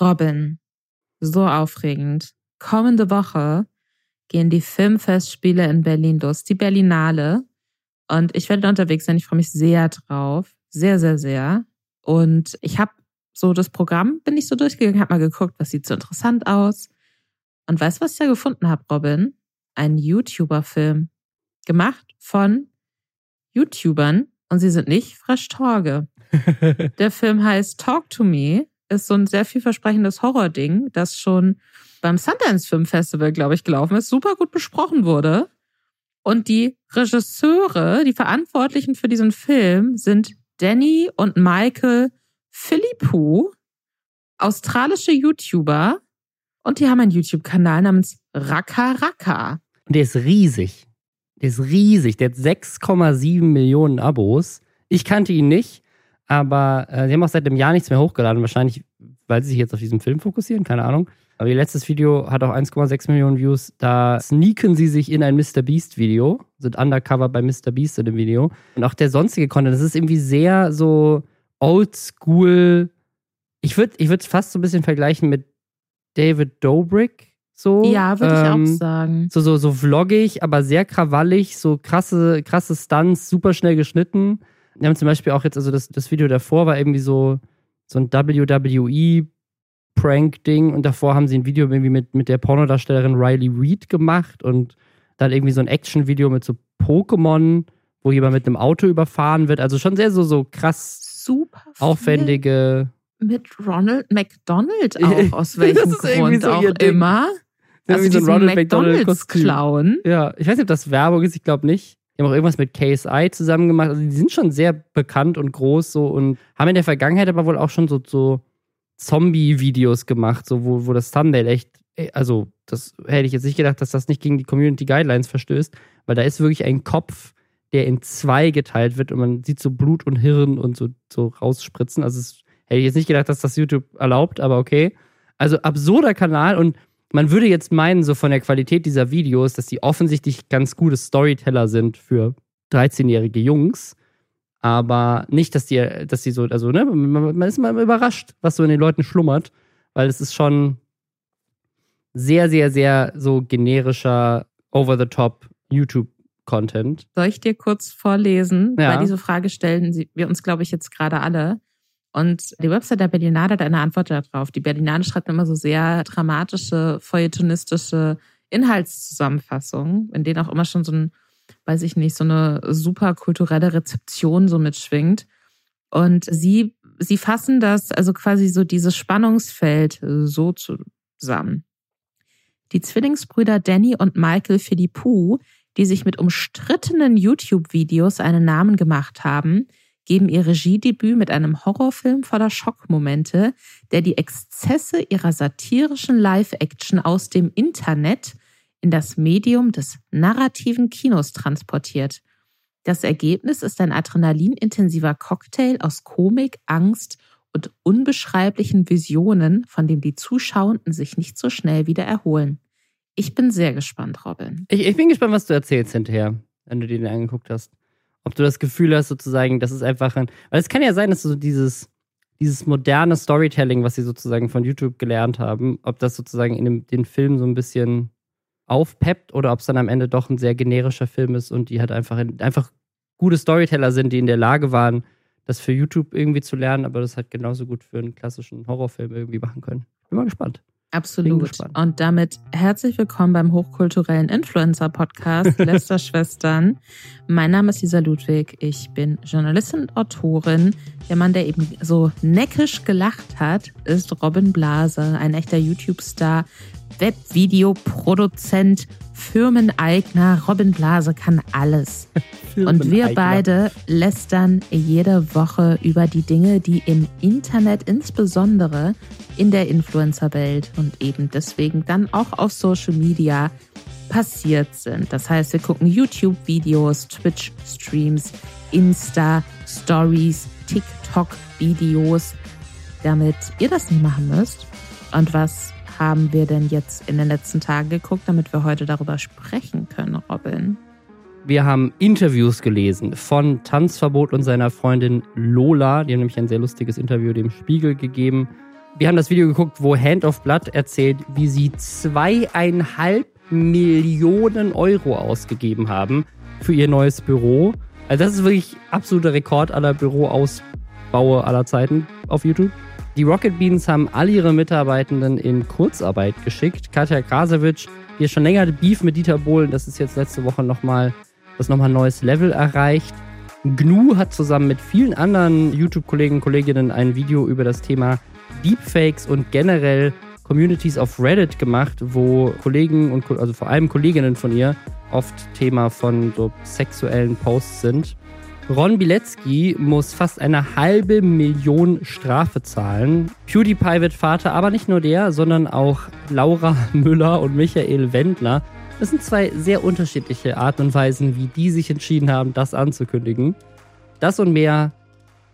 Robin, so aufregend. Kommende Woche gehen die Filmfestspiele in Berlin los, die Berlinale. Und ich werde unterwegs sein. Ich freue mich sehr drauf. Sehr, sehr, sehr. Und ich habe so das Programm, bin ich so durchgegangen, habe mal geguckt, was sieht so interessant aus. Und weißt du, was ich da gefunden habe, Robin? Ein YouTuber-Film. Gemacht von YouTubern. Und sie sind nicht Fresh Torge. Der Film heißt Talk to Me. Ist so ein sehr vielversprechendes Horror-Ding, das schon beim Sundance Film Festival, glaube ich, gelaufen ist, super gut besprochen wurde. Und die Regisseure, die Verantwortlichen für diesen Film sind Danny und Michael Philippou, australische YouTuber. Und die haben einen YouTube-Kanal namens Raka Raka. Und der ist riesig. Der ist riesig. Der hat 6,7 Millionen Abos. Ich kannte ihn nicht, aber äh, sie haben auch seit einem Jahr nichts mehr hochgeladen. Wahrscheinlich, weil sie sich jetzt auf diesen Film fokussieren, keine Ahnung. Aber ihr letztes Video hat auch 1,6 Millionen Views. Da sneaken sie sich in ein Mr. Beast Video, sind undercover bei Mr. Beast in dem Video. Und auch der sonstige Content, das ist irgendwie sehr so oldschool. Ich würde ich es fast so ein bisschen vergleichen mit David Dobrik. So, ja, würde ähm, ich auch ähm, sagen. So, so, so vloggig, aber sehr krawallig, so krasse, krasse Stunts, super schnell geschnitten. Wir haben zum Beispiel auch jetzt, also das, das Video davor war irgendwie so, so ein WWE Prank-Ding und davor haben sie ein Video irgendwie mit, mit der Pornodarstellerin Riley Reed gemacht und dann irgendwie so ein Action-Video mit so Pokémon, wo jemand mit einem Auto überfahren wird. Also schon sehr so, so krass Super aufwendige. Mit Ronald McDonald auch, aus welchem Grund so auch immer. Also so ein Ronald McDonalds klauen. Ja, ich weiß nicht, ob das Werbung ist, ich glaube nicht. Die haben auch irgendwas mit KSI zusammen gemacht. Also die sind schon sehr bekannt und groß so und haben in der Vergangenheit aber wohl auch schon so, so Zombie-Videos gemacht, so wo, wo das Thumbnail echt, äh, also das hätte ich jetzt nicht gedacht, dass das nicht gegen die Community Guidelines verstößt, weil da ist wirklich ein Kopf, der in zwei geteilt wird und man sieht so Blut und Hirn und so, so rausspritzen. Also das hätte ich jetzt nicht gedacht, dass das YouTube erlaubt, aber okay. Also absurder Kanal und man würde jetzt meinen, so von der Qualität dieser Videos, dass die offensichtlich ganz gute Storyteller sind für 13-jährige Jungs aber nicht, dass die, dass die so, also, ne, man ist mal überrascht, was so in den Leuten schlummert, weil es ist schon sehr, sehr, sehr so generischer, over-the-top YouTube-Content. Soll ich dir kurz vorlesen? Ja. Weil diese Frage stellen wir uns, glaube ich, jetzt gerade alle. Und die Website der Berlinade hat eine Antwort darauf. Die Berlinade schreibt immer so sehr dramatische, feuilletonistische Inhaltszusammenfassungen, in denen auch immer schon so ein weiß ich nicht, so eine super kulturelle Rezeption so mitschwingt. Und sie, sie fassen das, also quasi so dieses Spannungsfeld so zusammen. Die Zwillingsbrüder Danny und Michael Philippou, die sich mit umstrittenen YouTube-Videos einen Namen gemacht haben, geben ihr Regiedebüt mit einem Horrorfilm voller Schockmomente, der die Exzesse ihrer satirischen Live-Action aus dem Internet in das Medium des narrativen Kinos transportiert. Das Ergebnis ist ein adrenalinintensiver Cocktail aus Komik, Angst und unbeschreiblichen Visionen, von dem die Zuschauenden sich nicht so schnell wieder erholen. Ich bin sehr gespannt, Robin. Ich, ich bin gespannt, was du erzählst hinterher, wenn du dir den angeguckt hast. Ob du das Gefühl hast, sozusagen, das ist einfach ein. Weil es kann ja sein, dass so dieses, dieses moderne Storytelling, was sie sozusagen von YouTube gelernt haben, ob das sozusagen in dem, den Film so ein bisschen aufpeppt oder ob es dann am Ende doch ein sehr generischer Film ist und die halt einfach, einfach gute Storyteller sind, die in der Lage waren, das für YouTube irgendwie zu lernen, aber das halt genauso gut für einen klassischen Horrorfilm irgendwie machen können. Bin mal gespannt. Absolut. Und damit herzlich willkommen beim hochkulturellen Influencer-Podcast Lästerschwestern. mein Name ist Lisa Ludwig. Ich bin Journalistin und Autorin. Der Mann, der eben so neckisch gelacht hat, ist Robin Blase, ein echter YouTube-Star, Webvideoproduzent, Firmeneigner. Robin Blase kann alles. Und wir beide lästern jede Woche über die Dinge, die im Internet, insbesondere in der Influencer-Welt und eben deswegen dann auch auf Social Media passiert sind. Das heißt, wir gucken YouTube-Videos, Twitch-Streams, Insta-Stories, TikTok-Videos, damit ihr das nicht machen müsst. Und was haben wir denn jetzt in den letzten Tagen geguckt, damit wir heute darüber sprechen können, Robin? Wir haben Interviews gelesen von Tanzverbot und seiner Freundin Lola. Die haben nämlich ein sehr lustiges Interview dem Spiegel gegeben. Wir haben das Video geguckt, wo Hand of Blood erzählt, wie sie zweieinhalb Millionen Euro ausgegeben haben für ihr neues Büro. Also das ist wirklich absoluter Rekord aller Büroausbaue aller Zeiten auf YouTube. Die Rocket Beans haben all ihre Mitarbeitenden in Kurzarbeit geschickt. Katja Krasowitsch, die schon länger Beef mit Dieter Bohlen, das ist jetzt letzte Woche nochmal, das nochmal ein neues Level erreicht. GNU hat zusammen mit vielen anderen YouTube-Kollegen und Kolleginnen ein Video über das Thema Deepfakes und generell Communities auf Reddit gemacht, wo Kollegen und also vor allem Kolleginnen von ihr oft Thema von so sexuellen Posts sind. Ron Bilecki muss fast eine halbe Million Strafe zahlen. PewDiePie wird Vater, aber nicht nur der, sondern auch Laura Müller und Michael Wendler. Das sind zwei sehr unterschiedliche Arten und Weisen, wie die sich entschieden haben, das anzukündigen. Das und mehr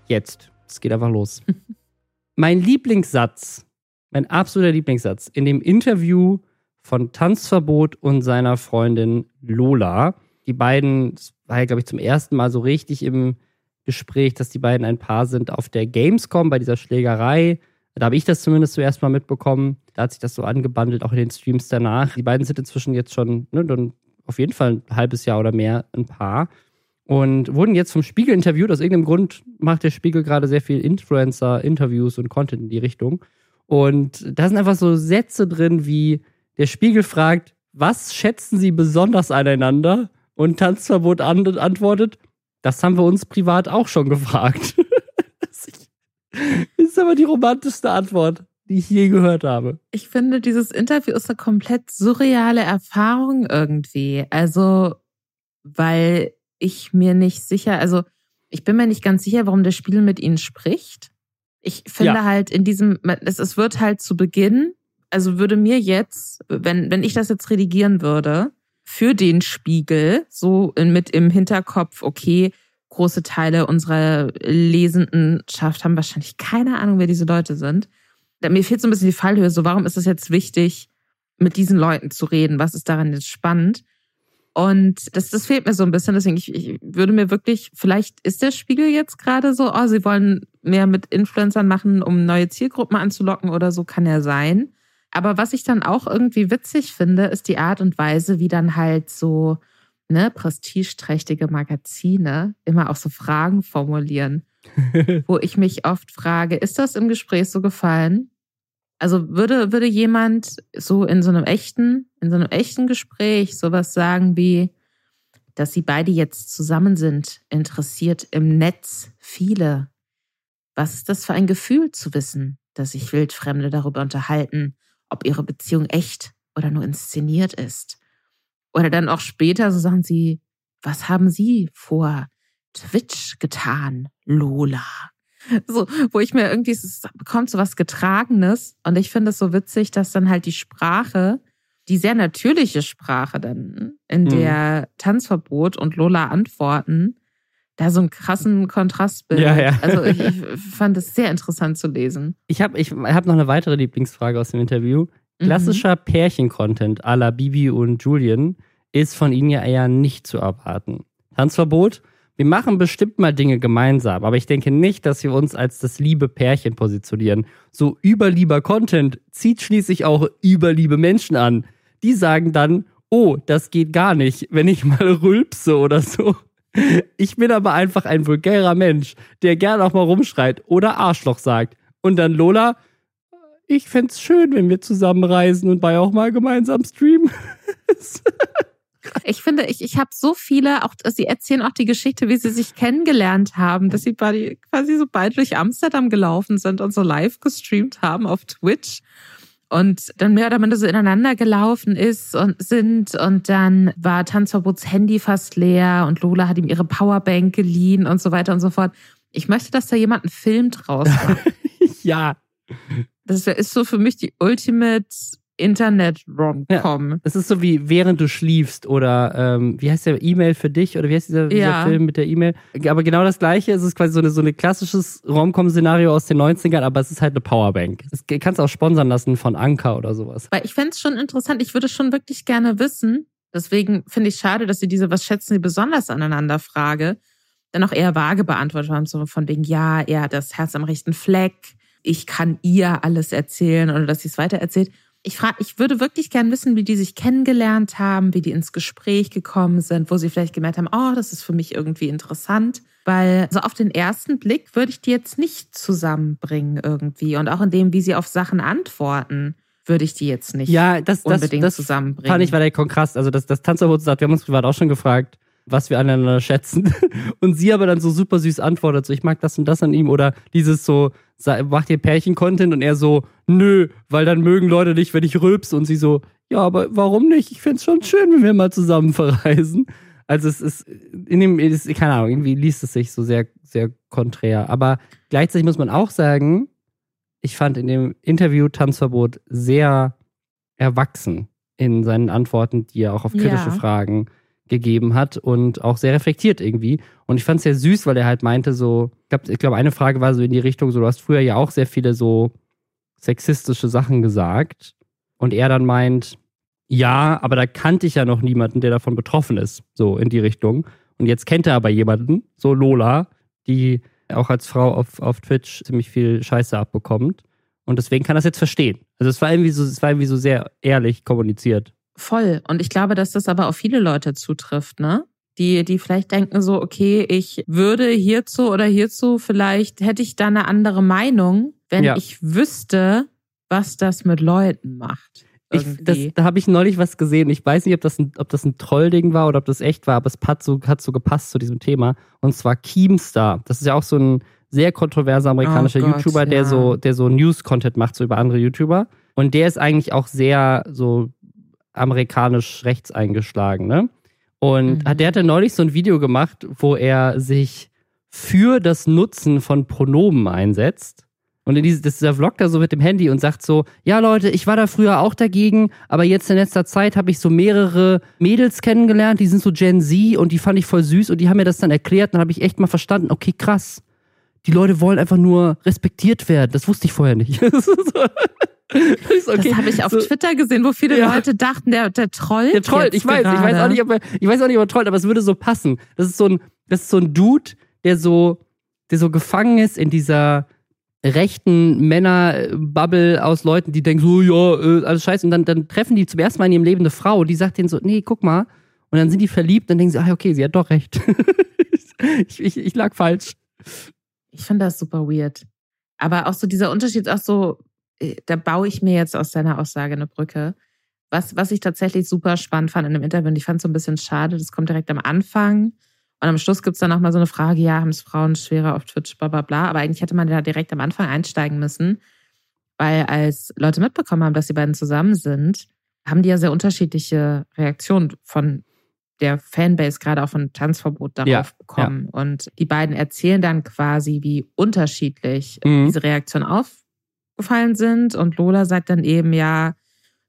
jetzt. Es geht einfach los. mein Lieblingssatz, mein absoluter Lieblingssatz in dem Interview von Tanzverbot und seiner Freundin Lola. Die beiden, das war ja, glaube ich, zum ersten Mal so richtig im Gespräch, dass die beiden ein Paar sind auf der Gamescom bei dieser Schlägerei. Da habe ich das zumindest zuerst mal mitbekommen. Da hat sich das so angebandelt, auch in den Streams danach. Die beiden sind inzwischen jetzt schon ne, dann auf jeden Fall ein halbes Jahr oder mehr ein Paar. Und wurden jetzt vom Spiegel interviewt. Aus irgendeinem Grund macht der Spiegel gerade sehr viel Influencer-Interviews und Content in die Richtung. Und da sind einfach so Sätze drin, wie der Spiegel fragt, was schätzen Sie besonders aneinander? Und Tanzverbot antwortet, das haben wir uns privat auch schon gefragt. das ist aber die romantischste Antwort, die ich je gehört habe. Ich finde, dieses Interview ist eine komplett surreale Erfahrung irgendwie. Also, weil ich mir nicht sicher, also ich bin mir nicht ganz sicher, warum der Spiel mit ihnen spricht. Ich finde ja. halt in diesem, es, es wird halt zu Beginn, also würde mir jetzt, wenn, wenn ich das jetzt redigieren würde, für den Spiegel, so mit im Hinterkopf, okay, große Teile unserer Lesendenschaft haben wahrscheinlich keine Ahnung, wer diese Leute sind. Mir fehlt so ein bisschen die Fallhöhe. So, warum ist es jetzt wichtig, mit diesen Leuten zu reden? Was ist daran jetzt spannend? Und das, das fehlt mir so ein bisschen. Deswegen, ich, ich würde mir wirklich, vielleicht ist der Spiegel jetzt gerade so, oh, sie wollen mehr mit Influencern machen, um neue Zielgruppen anzulocken oder so, kann ja sein. Aber was ich dann auch irgendwie witzig finde, ist die Art und Weise, wie dann halt so ne, prestigeträchtige Magazine immer auch so Fragen formulieren, wo ich mich oft frage, ist das im Gespräch so gefallen? Also würde, würde jemand so in so einem echten, in so einem echten Gespräch sowas sagen wie, dass sie beide jetzt zusammen sind, interessiert im Netz viele. Was ist das für ein Gefühl zu wissen, dass sich Wildfremde darüber unterhalten, ob ihre Beziehung echt oder nur inszeniert ist. Oder dann auch später, so sagen sie, was haben Sie vor Twitch getan, Lola? So, wo ich mir irgendwie, es bekommt so was Getragenes. Und ich finde es so witzig, dass dann halt die Sprache, die sehr natürliche Sprache dann, in mhm. der Tanzverbot und Lola antworten, da so einen krassen Kontrast bildet. Ja, ja. Also ich, ich fand es sehr interessant zu lesen. Ich habe ich hab noch eine weitere Lieblingsfrage aus dem Interview. Mhm. Klassischer mhm. Pärchen-Content à la Bibi und Julian ist von ihnen ja eher nicht zu erwarten. Tanzverbot? Wir machen bestimmt mal Dinge gemeinsam, aber ich denke nicht, dass wir uns als das liebe Pärchen positionieren. So überlieber Content zieht schließlich auch überliebe Menschen an. Die sagen dann, oh, das geht gar nicht, wenn ich mal rülpse oder so. Ich bin aber einfach ein vulgärer Mensch, der gern auch mal rumschreit oder Arschloch sagt. Und dann Lola, ich fände schön, wenn wir zusammen reisen und bei auch mal gemeinsam streamen. ich finde, ich, ich habe so viele, auch sie erzählen auch die Geschichte, wie sie sich kennengelernt haben, dass sie quasi so bald durch Amsterdam gelaufen sind und so live gestreamt haben auf Twitch und dann mehr oder minder so ineinander gelaufen ist und sind und dann war Tanzverbots Handy fast leer und Lola hat ihm ihre Powerbank geliehen und so weiter und so fort. Ich möchte, dass da jemand einen Film draus macht. ja. Das ist so für mich die Ultimate Internet-Rom-Com. Ja, das ist so wie während du schliefst oder ähm, wie heißt der E-Mail für dich oder wie heißt dieser, ja. dieser Film mit der E-Mail? Aber genau das gleiche, es ist quasi so, eine, so ein klassisches Rom-Com-Szenario aus den 90ern, aber es ist halt eine Powerbank. Das kannst du auch sponsern lassen von Anker oder sowas. Weil ich fände es schon interessant, ich würde schon wirklich gerne wissen, deswegen finde ich schade, dass sie diese Was schätzen sie besonders aneinander Frage, dann auch eher vage beantwortet haben, so von wegen, ja, er hat das Herz am rechten Fleck ich kann ihr alles erzählen oder dass sie es weitererzählt. Ich frage, ich würde wirklich gern wissen, wie die sich kennengelernt haben, wie die ins Gespräch gekommen sind, wo sie vielleicht gemerkt haben, oh, das ist für mich irgendwie interessant. Weil so auf den ersten Blick würde ich die jetzt nicht zusammenbringen irgendwie. Und auch in dem, wie sie auf Sachen antworten, würde ich die jetzt nicht ja, das, unbedingt das, das zusammenbringen. Fand ich war der Kontrast. Also das, das Tanzverbot sagt, wir haben uns privat auch schon gefragt, was wir aneinander schätzen. Und sie aber dann so super süß antwortet, so ich mag das und das an ihm. Oder dieses so, macht ihr Pärchen-Content und er so, nö, weil dann mögen Leute dich, wenn ich rülpse. Und sie so, ja, aber warum nicht? Ich find's schon schön, wenn wir mal zusammen verreisen. Also es ist, in dem, ist, keine Ahnung, irgendwie liest es sich so sehr, sehr konträr. Aber gleichzeitig muss man auch sagen, ich fand in dem Interview Tanzverbot sehr erwachsen in seinen Antworten, die er auch auf kritische ja. Fragen gegeben hat und auch sehr reflektiert irgendwie. Und ich fand es sehr süß, weil er halt meinte so, ich glaube, ich glaub, eine Frage war so in die Richtung, so du hast früher ja auch sehr viele so sexistische Sachen gesagt. Und er dann meint, ja, aber da kannte ich ja noch niemanden, der davon betroffen ist, so in die Richtung. Und jetzt kennt er aber jemanden, so Lola, die auch als Frau auf, auf Twitch ziemlich viel Scheiße abbekommt. Und deswegen kann er das jetzt verstehen. Also es war irgendwie so, es war irgendwie so sehr ehrlich kommuniziert. Voll. Und ich glaube, dass das aber auf viele Leute zutrifft, ne? Die, die vielleicht denken so, okay, ich würde hierzu oder hierzu, vielleicht hätte ich da eine andere Meinung, wenn ja. ich wüsste, was das mit Leuten macht. Ich, das, da habe ich neulich was gesehen. Ich weiß nicht, ob das ein, ob das ein Trollding war oder ob das echt war, aber es hat so, hat so gepasst zu diesem Thema. Und zwar Keemstar. Das ist ja auch so ein sehr kontroverser amerikanischer oh Gott, YouTuber, der ja. so, der so News-Content macht, so über andere YouTuber. Und der ist eigentlich auch sehr so amerikanisch rechts eingeschlagen, ne? Und mhm. der hatte neulich so ein Video gemacht, wo er sich für das Nutzen von Pronomen einsetzt. Und in diese, das ist der Vlog da so mit dem Handy und sagt so, ja Leute, ich war da früher auch dagegen, aber jetzt in letzter Zeit habe ich so mehrere Mädels kennengelernt, die sind so Gen Z und die fand ich voll süß und die haben mir das dann erklärt und dann habe ich echt mal verstanden, okay, krass. Die Leute wollen einfach nur respektiert werden. Das wusste ich vorher nicht. das, okay. das habe ich auf so, Twitter gesehen, wo viele ja. Leute dachten, der, der trollt. Der trollt, ich weiß, ich weiß auch nicht, ob er, ich weiß auch nicht, ob er trollt, aber es würde so passen. Das ist so ein, das ist so ein Dude, der so, der so gefangen ist in dieser, rechten Männer-Bubble aus Leuten, die denken so, ja, äh, alles scheiße. Und dann, dann treffen die zum ersten Mal in ihrem Leben eine Frau, die sagt denen so, nee, guck mal. Und dann sind die verliebt, dann denken sie, ah, okay, sie hat doch recht. ich, ich, ich lag falsch. Ich finde das super weird. Aber auch so dieser Unterschied, auch so, da baue ich mir jetzt aus deiner Aussage eine Brücke. Was, was ich tatsächlich super spannend fand in dem Interview, und ich fand es so ein bisschen schade, das kommt direkt am Anfang und am Schluss gibt es dann nochmal so eine Frage, ja, haben es Frauen schwerer auf Twitch, bla bla bla. Aber eigentlich hätte man da direkt am Anfang einsteigen müssen, weil als Leute mitbekommen haben, dass die beiden zusammen sind, haben die ja sehr unterschiedliche Reaktionen von der Fanbase, gerade auch von Tanzverbot, darauf ja, bekommen. Ja. Und die beiden erzählen dann quasi, wie unterschiedlich mhm. diese Reaktionen aufgefallen sind. Und Lola sagt dann eben, ja,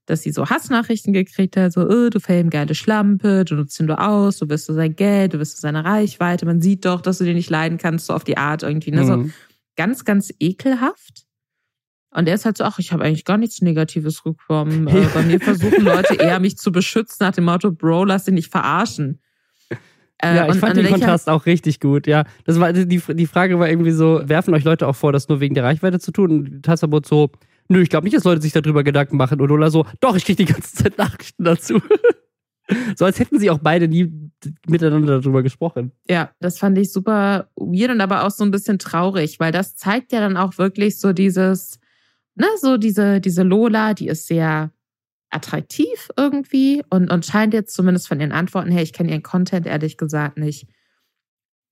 dass sie so Hassnachrichten gekriegt hat, so, oh, du Fame, geile Schlampe, du nutzt ihn nur aus, du wirst so sein Geld, du wirst so seine Reichweite, man sieht doch, dass du den nicht leiden kannst, so auf die Art irgendwie, ne? Mhm. So ganz, ganz ekelhaft. Und er ist halt so, ach, ich habe eigentlich gar nichts Negatives bekommen. Äh, bei mir versuchen Leute eher, mich zu beschützen nach dem Motto, Bro, lass dich nicht verarschen. Äh, ja, ich fand den Kontrast auch richtig gut, ja. Das war, die, die Frage war irgendwie so, werfen euch Leute auch vor, das nur wegen der Reichweite zu tun? Und Tassabot so, Nö, ich glaube nicht, dass Leute sich darüber Gedanken machen. Und Ola so, doch, ich kriege die ganze Zeit Nachrichten dazu. so als hätten sie auch beide nie miteinander darüber gesprochen. Ja, das fand ich super weird und aber auch so ein bisschen traurig, weil das zeigt ja dann auch wirklich so dieses, ne, so diese, diese Lola, die ist sehr attraktiv irgendwie und, und scheint jetzt zumindest von ihren Antworten her, ich kenne ihren Content ehrlich gesagt nicht,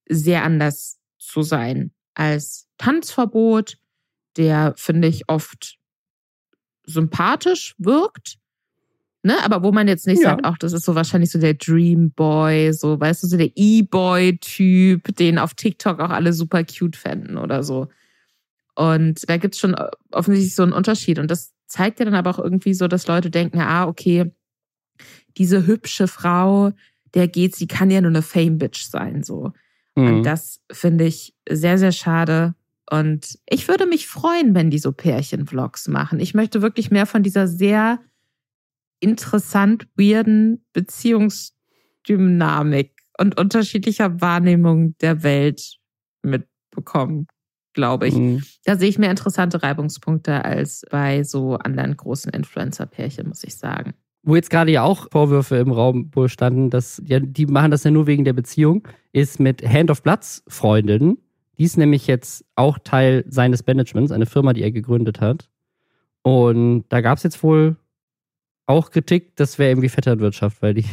sehr anders zu sein als Tanzverbot, der, finde ich, oft sympathisch wirkt. Ne, aber wo man jetzt nicht ja. sagt, ach, das ist so wahrscheinlich so der Dream Boy, so, weißt du, so der E-Boy-Typ, den auf TikTok auch alle super cute fänden oder so. Und da gibt's schon offensichtlich so einen Unterschied. Und das zeigt ja dann aber auch irgendwie so, dass Leute denken, ah, okay, diese hübsche Frau, der geht, sie kann ja nur eine Fame-Bitch sein, so. Mhm. Und das finde ich sehr, sehr schade. Und ich würde mich freuen, wenn die so Pärchen-Vlogs machen. Ich möchte wirklich mehr von dieser sehr interessant weirden Beziehungsdynamik und unterschiedlicher Wahrnehmung der Welt mitbekommen. Glaube ich. Mhm. Da sehe ich mehr interessante Reibungspunkte als bei so anderen großen Influencer-Pärchen, muss ich sagen. Wo jetzt gerade ja auch Vorwürfe im Raum wohl standen, dass ja, die machen das ja nur wegen der Beziehung, ist mit Hand of Bloods Freundin. Die ist nämlich jetzt auch Teil seines Managements, eine Firma, die er gegründet hat. Und da gab es jetzt wohl auch Kritik, das wäre irgendwie Vetternwirtschaft, weil die,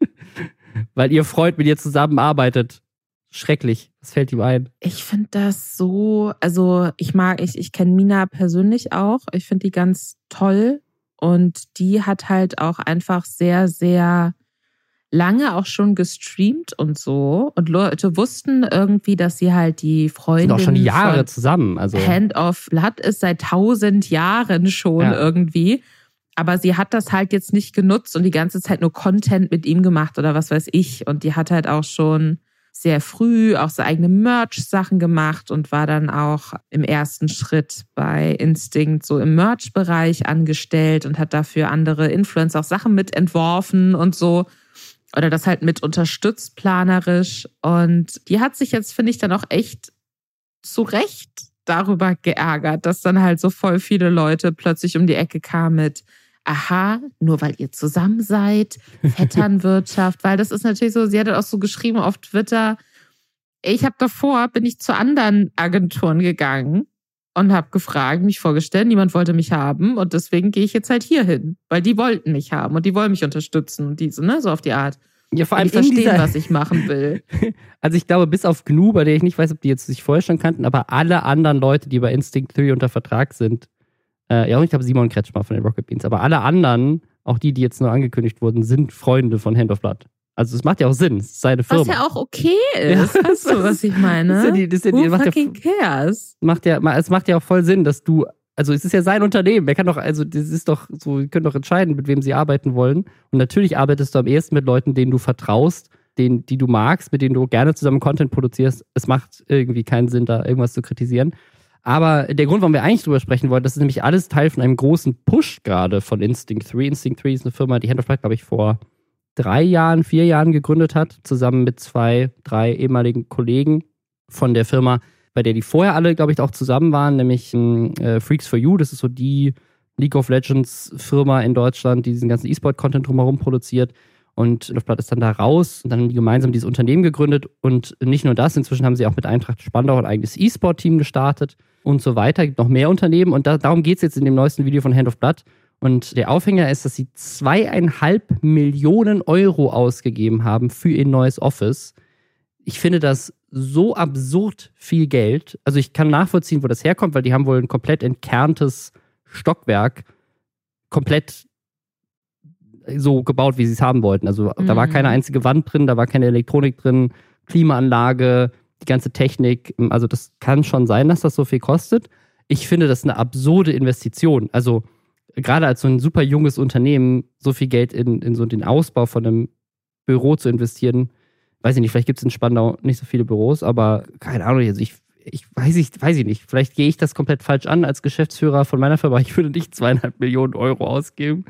weil ihr Freund mit ihr zusammenarbeitet schrecklich. Was fällt ihm ein? Ich finde das so, also ich mag, ich, ich kenne Mina persönlich auch. Ich finde die ganz toll. Und die hat halt auch einfach sehr, sehr lange auch schon gestreamt und so. Und Leute wussten irgendwie, dass sie halt die Freundin. Sind auch schon Jahre zusammen. Also. Hand of Blood ist seit tausend Jahren schon ja. irgendwie. Aber sie hat das halt jetzt nicht genutzt und die ganze Zeit nur Content mit ihm gemacht oder was weiß ich. Und die hat halt auch schon sehr früh auch so eigene Merch-Sachen gemacht und war dann auch im ersten Schritt bei Instinct so im Merch-Bereich angestellt und hat dafür andere Influencer auch Sachen mit entworfen und so. Oder das halt mit unterstützt planerisch. Und die hat sich jetzt, finde ich, dann auch echt zu Recht darüber geärgert, dass dann halt so voll viele Leute plötzlich um die Ecke kamen mit, aha, nur weil ihr zusammen seid, Vetternwirtschaft, weil das ist natürlich so, sie hat auch so geschrieben auf Twitter, ich habe davor, bin ich zu anderen Agenturen gegangen und habe gefragt, mich vorgestellt, niemand wollte mich haben und deswegen gehe ich jetzt halt hier hin, weil die wollten mich haben und die wollen mich unterstützen und diese, ne, so auf die Art. Ja, vor allem ich verstehen, dieser... was ich machen will. Also ich glaube, bis auf GNU, bei der ich nicht weiß, ob die jetzt sich vorher schon kannten, aber alle anderen Leute, die bei Instinct 3 unter Vertrag sind, äh, ja, und ich glaube Simon Kretschmer von den Rocket Beans. Aber alle anderen, auch die, die jetzt nur angekündigt wurden, sind Freunde von Hand of Blood. Also es macht ja auch Sinn, es ist seine Firma. Was ja auch okay ist. Ja, weißt du, was ich meine? Das ist ja die, das ist ja die, Who macht fucking ja, cares? Macht ja, es macht ja auch voll Sinn, dass du, also es ist ja sein Unternehmen. Er kann doch, also das ist doch so, die können doch entscheiden, mit wem sie arbeiten wollen. Und natürlich arbeitest du am ehesten mit Leuten, denen du vertraust, denen, die du magst, mit denen du gerne zusammen Content produzierst. Es macht irgendwie keinen Sinn, da irgendwas zu kritisieren. Aber der Grund, warum wir eigentlich drüber sprechen wollen, das ist nämlich alles Teil von einem großen Push gerade von Instinct 3. Instinct 3 ist eine Firma, die Hand of Blood, glaube ich, vor drei Jahren, vier Jahren gegründet hat, zusammen mit zwei, drei ehemaligen Kollegen von der Firma, bei der die vorher alle, glaube ich, auch zusammen waren, nämlich äh, Freaks for You. Das ist so die League of Legends Firma in Deutschland, die diesen ganzen E-Sport-Content drumherum produziert. Und Luftblatt ist dann da raus und dann haben die gemeinsam dieses Unternehmen gegründet. Und nicht nur das, inzwischen haben sie auch mit Eintracht Spandau ein eigenes E-Sport-Team gestartet und so weiter. Es gibt noch mehr Unternehmen und da, darum geht es jetzt in dem neuesten Video von Hand of Blood. Und der Aufhänger ist, dass sie zweieinhalb Millionen Euro ausgegeben haben für ihr neues Office. Ich finde das so absurd viel Geld. Also ich kann nachvollziehen, wo das herkommt, weil die haben wohl ein komplett entkerntes Stockwerk komplett so gebaut, wie sie es haben wollten. Also mhm. da war keine mhm. einzige Wand drin, da war keine Elektronik drin, Klimaanlage, die ganze Technik. Also das kann schon sein, dass das so viel kostet. Ich finde das eine absurde Investition. Also gerade als so ein super junges Unternehmen so viel Geld in, in so den Ausbau von einem Büro zu investieren, weiß ich nicht, vielleicht gibt es in Spandau nicht so viele Büros, aber keine Ahnung, also ich, ich weiß, ich weiß ich nicht. Vielleicht gehe ich das komplett falsch an als Geschäftsführer von meiner Firma. Ich würde nicht zweieinhalb Millionen Euro ausgeben,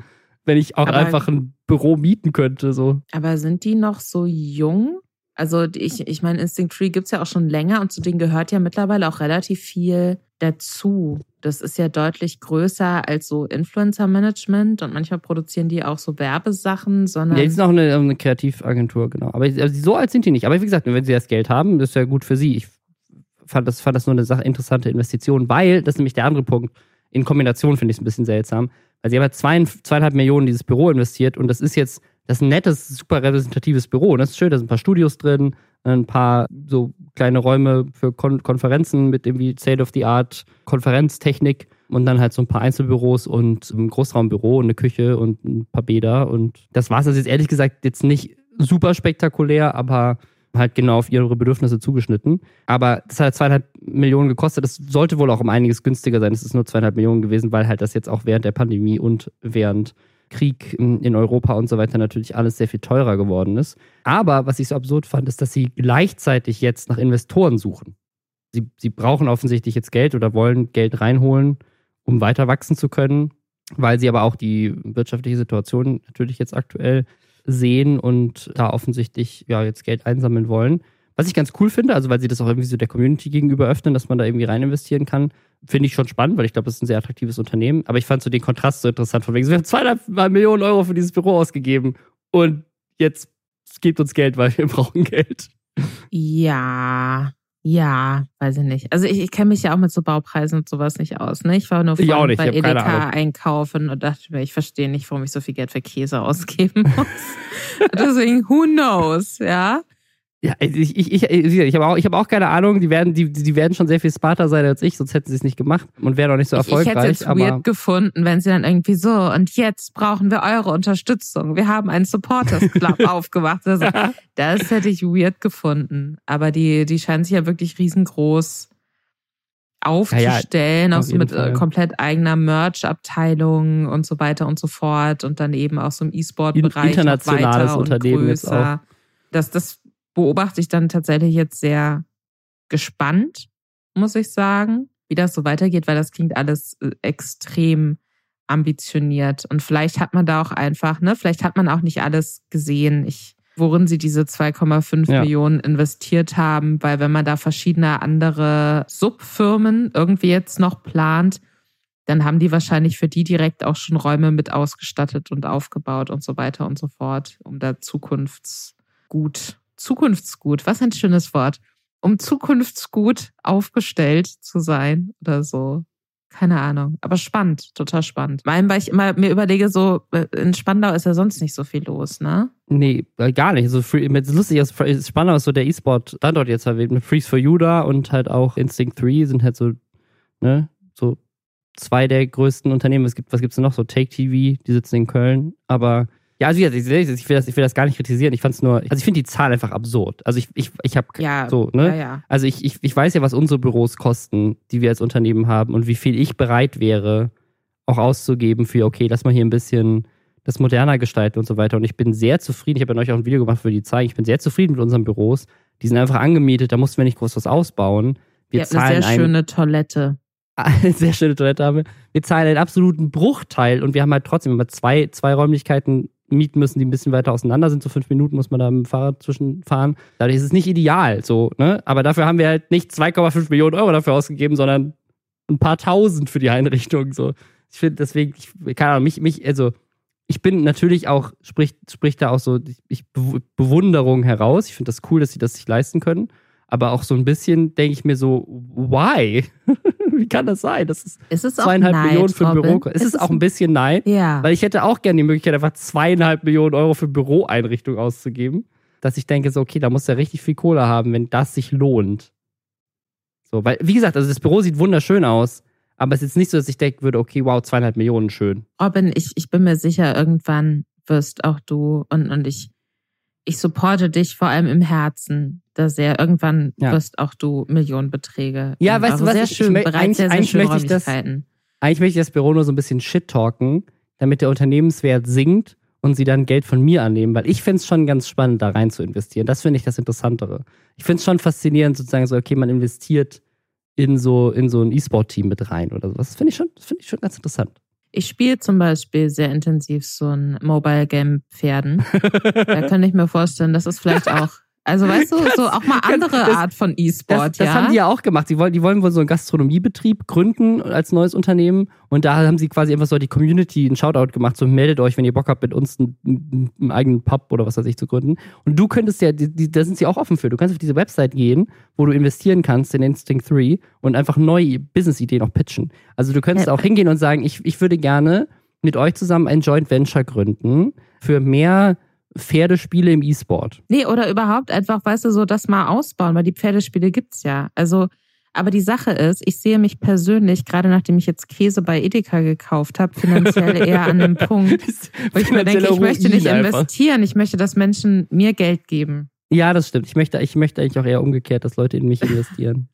wenn ich auch aber, einfach ein Büro mieten könnte. So. Aber sind die noch so jung? Also ich, ich meine, Instinct Tree gibt es ja auch schon länger und zu denen gehört ja mittlerweile auch relativ viel dazu. Das ist ja deutlich größer als so Influencer-Management und manchmal produzieren die auch so Werbesachen, sondern. Ja, die sind auch eine, eine Kreativagentur, genau. Aber also so alt sind die nicht. Aber wie gesagt, wenn sie das Geld haben, das ist ja gut für sie. Ich fand das, fand das nur eine Sache, interessante Investition, weil, das ist nämlich der andere Punkt, in Kombination finde ich es ein bisschen seltsam. Also sie haben ja zwei, zweieinhalb Millionen in dieses Büro investiert und das ist jetzt das ist nettes, super repräsentatives Büro. Und das ist schön, da sind ein paar Studios drin, ein paar so kleine Räume für Kon Konferenzen mit irgendwie State of the Art Konferenztechnik und dann halt so ein paar Einzelbüros und ein Großraumbüro und eine Küche und ein paar Bäder. Und das war es also jetzt ehrlich gesagt jetzt nicht super spektakulär, aber halt genau auf ihre Bedürfnisse zugeschnitten. Aber das hat zweieinhalb Millionen gekostet. Das sollte wohl auch um einiges günstiger sein. Es ist nur zweieinhalb Millionen gewesen, weil halt das jetzt auch während der Pandemie und während Krieg in Europa und so weiter natürlich alles sehr viel teurer geworden ist. Aber was ich so absurd fand, ist, dass sie gleichzeitig jetzt nach Investoren suchen. Sie, sie brauchen offensichtlich jetzt Geld oder wollen Geld reinholen, um weiter wachsen zu können, weil sie aber auch die wirtschaftliche Situation natürlich jetzt aktuell sehen und da offensichtlich ja jetzt Geld einsammeln wollen. Was ich ganz cool finde, also weil sie das auch irgendwie so der Community gegenüber öffnen, dass man da irgendwie rein investieren kann, finde ich schon spannend, weil ich glaube, das ist ein sehr attraktives Unternehmen. Aber ich fand so den Kontrast so interessant von wegen, wir haben zweieinhalb Millionen Euro für dieses Büro ausgegeben und jetzt gebt uns Geld, weil wir brauchen Geld. Ja, ja, weiß ich nicht. Also ich, ich kenne mich ja auch mit so Baupreisen und sowas nicht aus. Ne? Ich war nur nicht. bei Edeka einkaufen und dachte mir, ich verstehe nicht, warum ich so viel Geld für Käse ausgeben muss. Deswegen, who knows, ja. Ja, ich, ich, ich, ich habe auch, hab auch keine Ahnung. Die werden, die, die werden schon sehr viel smarter sein als ich, sonst hätten sie es nicht gemacht und wären auch nicht so erfolgreich. Ich, ich hätte es weird gefunden, wenn sie dann irgendwie so, und jetzt brauchen wir eure Unterstützung. Wir haben einen Supporters Club aufgemacht. Also, das hätte ich weird gefunden. Aber die, die scheinen sich ja wirklich riesengroß aufzustellen, ja, ja, auch so mit äh, Fall. komplett eigener Merch-Abteilung und so weiter und so fort und dann eben auch so im E-Sport-Bereich. Internationales Unternehmen größer. jetzt auch. Das, das beobachte ich dann tatsächlich jetzt sehr gespannt, muss ich sagen, wie das so weitergeht, weil das klingt alles äh, extrem ambitioniert. Und vielleicht hat man da auch einfach, ne, vielleicht hat man auch nicht alles gesehen, ich, worin sie diese 2,5 ja. Millionen investiert haben, weil wenn man da verschiedene andere Subfirmen irgendwie jetzt noch plant, dann haben die wahrscheinlich für die direkt auch schon Räume mit ausgestattet und aufgebaut und so weiter und so fort, um da zukunftsgut Zukunftsgut, was ein schönes Wort, um zukunftsgut aufgestellt zu sein oder so. Keine Ahnung, aber spannend, total spannend. Vor allem, weil ich immer mir überlege, so äh, in Spandau ist ja sonst nicht so viel los, ne? Nee, äh, gar nicht. So free, lustig ist, Spandau ist so der E-Sport-Standort jetzt erwähnt mit Freeze for You da und halt auch Instinct 3 sind halt so, ne, so zwei der größten Unternehmen. Es gibt, was gibt's denn noch? So Take TV, die sitzen in Köln, aber ja, also ich, will das, ich will das gar nicht kritisieren. Ich fand es nur, also ich finde die Zahl einfach absurd. Also ich, ich, ich habe ja, so, ne? Ja, ja. Also ich, ich, ich weiß ja, was unsere Büros kosten, die wir als Unternehmen haben und wie viel ich bereit wäre, auch auszugeben für, okay, lass mal hier ein bisschen das moderner gestalten und so weiter. Und ich bin sehr zufrieden. Ich habe ja euch auch ein Video gemacht für die zeigen. Ich bin sehr zufrieden mit unseren Büros. Die sind einfach angemietet, da mussten wir nicht groß was ausbauen. Wir ja, zahlen eine sehr schöne Toilette. Eine sehr schöne Toilette haben wir. Wir zahlen einen absoluten Bruchteil und wir haben halt trotzdem immer zwei, zwei Räumlichkeiten mieten müssen, die ein bisschen weiter auseinander sind. So fünf Minuten muss man da mit dem Fahrrad zwischenfahren. Dadurch ist es nicht ideal, so, ne? Aber dafür haben wir halt nicht 2,5 Millionen Euro dafür ausgegeben, sondern ein paar tausend für die Einrichtung, so. Ich finde deswegen, ich, keine Ahnung, mich, mich, also, ich bin natürlich auch, spricht, spricht da auch so, ich, Bewunderung heraus. Ich finde das cool, dass sie das sich leisten können. Aber auch so ein bisschen denke ich mir so, why? Wie kann das sein? Das ist, ist es zweieinhalb Neid, Millionen für ein Robin? Büro. Ist, ist es auch ein bisschen nein? Ja. Weil ich hätte auch gerne die Möglichkeit, einfach zweieinhalb Millionen Euro für Büroeinrichtung auszugeben. Dass ich denke, so, okay, da muss er richtig viel Kohle haben, wenn das sich lohnt. So, weil, wie gesagt, also das Büro sieht wunderschön aus. Aber es ist jetzt nicht so, dass ich denken würde, okay, wow, zweieinhalb Millionen schön. Robin, ich, ich bin mir sicher, irgendwann wirst auch du und, und ich ich supporte dich vor allem im Herzen da sehr. Irgendwann ja. wirst auch du Millionenbeträge. Ja, weißt du was? Sehr ich, schön, ich, bereits eigentlich, sehr, sehr eigentlich möchte ich das, Eigentlich möchte ich das Büro nur so ein bisschen shit-talken, damit der Unternehmenswert sinkt und sie dann Geld von mir annehmen, weil ich finde es schon ganz spannend, da rein zu investieren. Das finde ich das Interessantere. Ich finde es schon faszinierend, sozusagen so, okay, man investiert in so, in so ein E-Sport-Team mit rein oder sowas. Das finde ich, schon, find ich schon ganz interessant. Ich spiele zum Beispiel sehr intensiv so ein Mobile Game Pferden. da kann ich mir vorstellen, das ist vielleicht auch also weißt du, so auch mal andere das, Art von E-Sport, ja. Das haben die ja auch gemacht. Die wollen, die wollen wohl so einen Gastronomiebetrieb gründen als neues Unternehmen. Und da haben sie quasi einfach so die Community einen Shoutout gemacht. So meldet euch, wenn ihr Bock habt, mit uns einen, einen eigenen Pub oder was weiß ich zu gründen. Und du könntest ja, die, die, da sind sie auch offen für. Du kannst auf diese Website gehen, wo du investieren kannst in Instinct 3 und einfach neue Business-Ideen auch pitchen. Also du könntest ja. auch hingehen und sagen, ich, ich würde gerne mit euch zusammen ein Joint Venture gründen für mehr Pferdespiele im E-Sport. Nee, oder überhaupt einfach, weißt du, so das mal ausbauen, weil die Pferdespiele gibt's ja. Also, aber die Sache ist, ich sehe mich persönlich, gerade nachdem ich jetzt Käse bei Edeka gekauft habe, finanziell eher an dem Punkt, wo ich mir denke, ich möchte nicht investieren, einfach. ich möchte, dass Menschen mir Geld geben. Ja, das stimmt. Ich möchte, ich möchte eigentlich auch eher umgekehrt, dass Leute in mich investieren.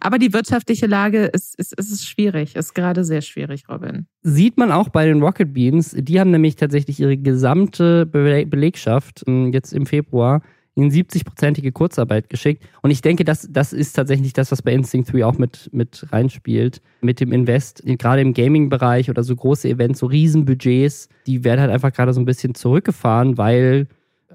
Aber die wirtschaftliche Lage ist, ist, ist schwierig, ist gerade sehr schwierig, Robin. Sieht man auch bei den Rocket Beans. Die haben nämlich tatsächlich ihre gesamte Belegschaft ähm, jetzt im Februar in 70-prozentige Kurzarbeit geschickt. Und ich denke, das, das ist tatsächlich das, was bei Instinct 3 auch mit, mit reinspielt. Mit dem Invest, gerade im Gaming-Bereich oder so große Events, so Riesenbudgets, die werden halt einfach gerade so ein bisschen zurückgefahren, weil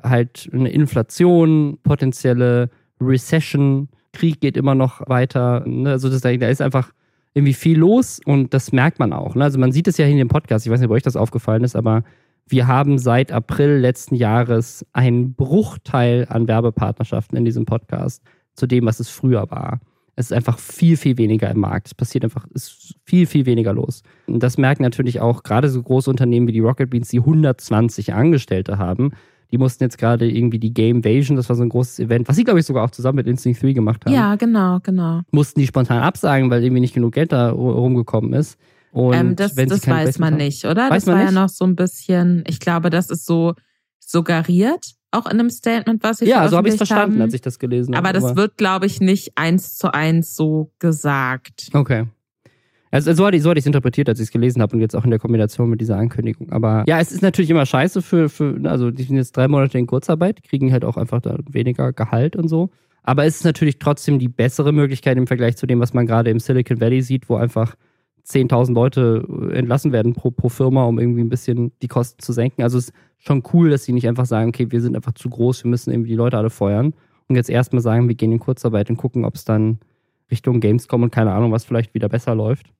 halt eine Inflation, potenzielle Recession, Krieg geht immer noch weiter. Ne? Also das, da ist einfach irgendwie viel los und das merkt man auch. Ne? Also man sieht es ja hier in dem Podcast, ich weiß nicht, ob euch das aufgefallen ist, aber wir haben seit April letzten Jahres einen Bruchteil an Werbepartnerschaften in diesem Podcast zu dem, was es früher war. Es ist einfach viel, viel weniger im Markt. Es passiert einfach, es ist viel, viel weniger los. Und das merken natürlich auch gerade so große Unternehmen wie die Rocket Beans, die 120 Angestellte haben. Die mussten jetzt gerade irgendwie die Game Invasion, das war so ein großes Event, was sie, glaube ich, sogar auch zusammen mit Instinct 3 gemacht haben. Ja, genau, genau. Mussten die spontan absagen, weil irgendwie nicht genug Geld da rumgekommen ist. Und ähm, das das weiß man nicht, oder? Das war nicht? ja noch so ein bisschen, ich glaube, das ist so suggeriert, auch in einem Statement, was sie Ja, so habe ich es verstanden, haben. als ich das gelesen habe. Aber das wird, glaube ich, nicht eins zu eins so gesagt. Okay. Also so hatte ich es interpretiert, als ich es gelesen habe und jetzt auch in der Kombination mit dieser Ankündigung. Aber ja, es ist natürlich immer scheiße für, für also die sind jetzt drei Monate in Kurzarbeit, kriegen halt auch einfach da weniger Gehalt und so. Aber es ist natürlich trotzdem die bessere Möglichkeit im Vergleich zu dem, was man gerade im Silicon Valley sieht, wo einfach 10.000 Leute äh, entlassen werden pro, pro Firma, um irgendwie ein bisschen die Kosten zu senken. Also es ist schon cool, dass sie nicht einfach sagen, okay, wir sind einfach zu groß, wir müssen irgendwie die Leute alle feuern. Und jetzt erstmal sagen, wir gehen in Kurzarbeit und gucken, ob es dann Richtung Gamescom und keine Ahnung, was vielleicht wieder besser läuft.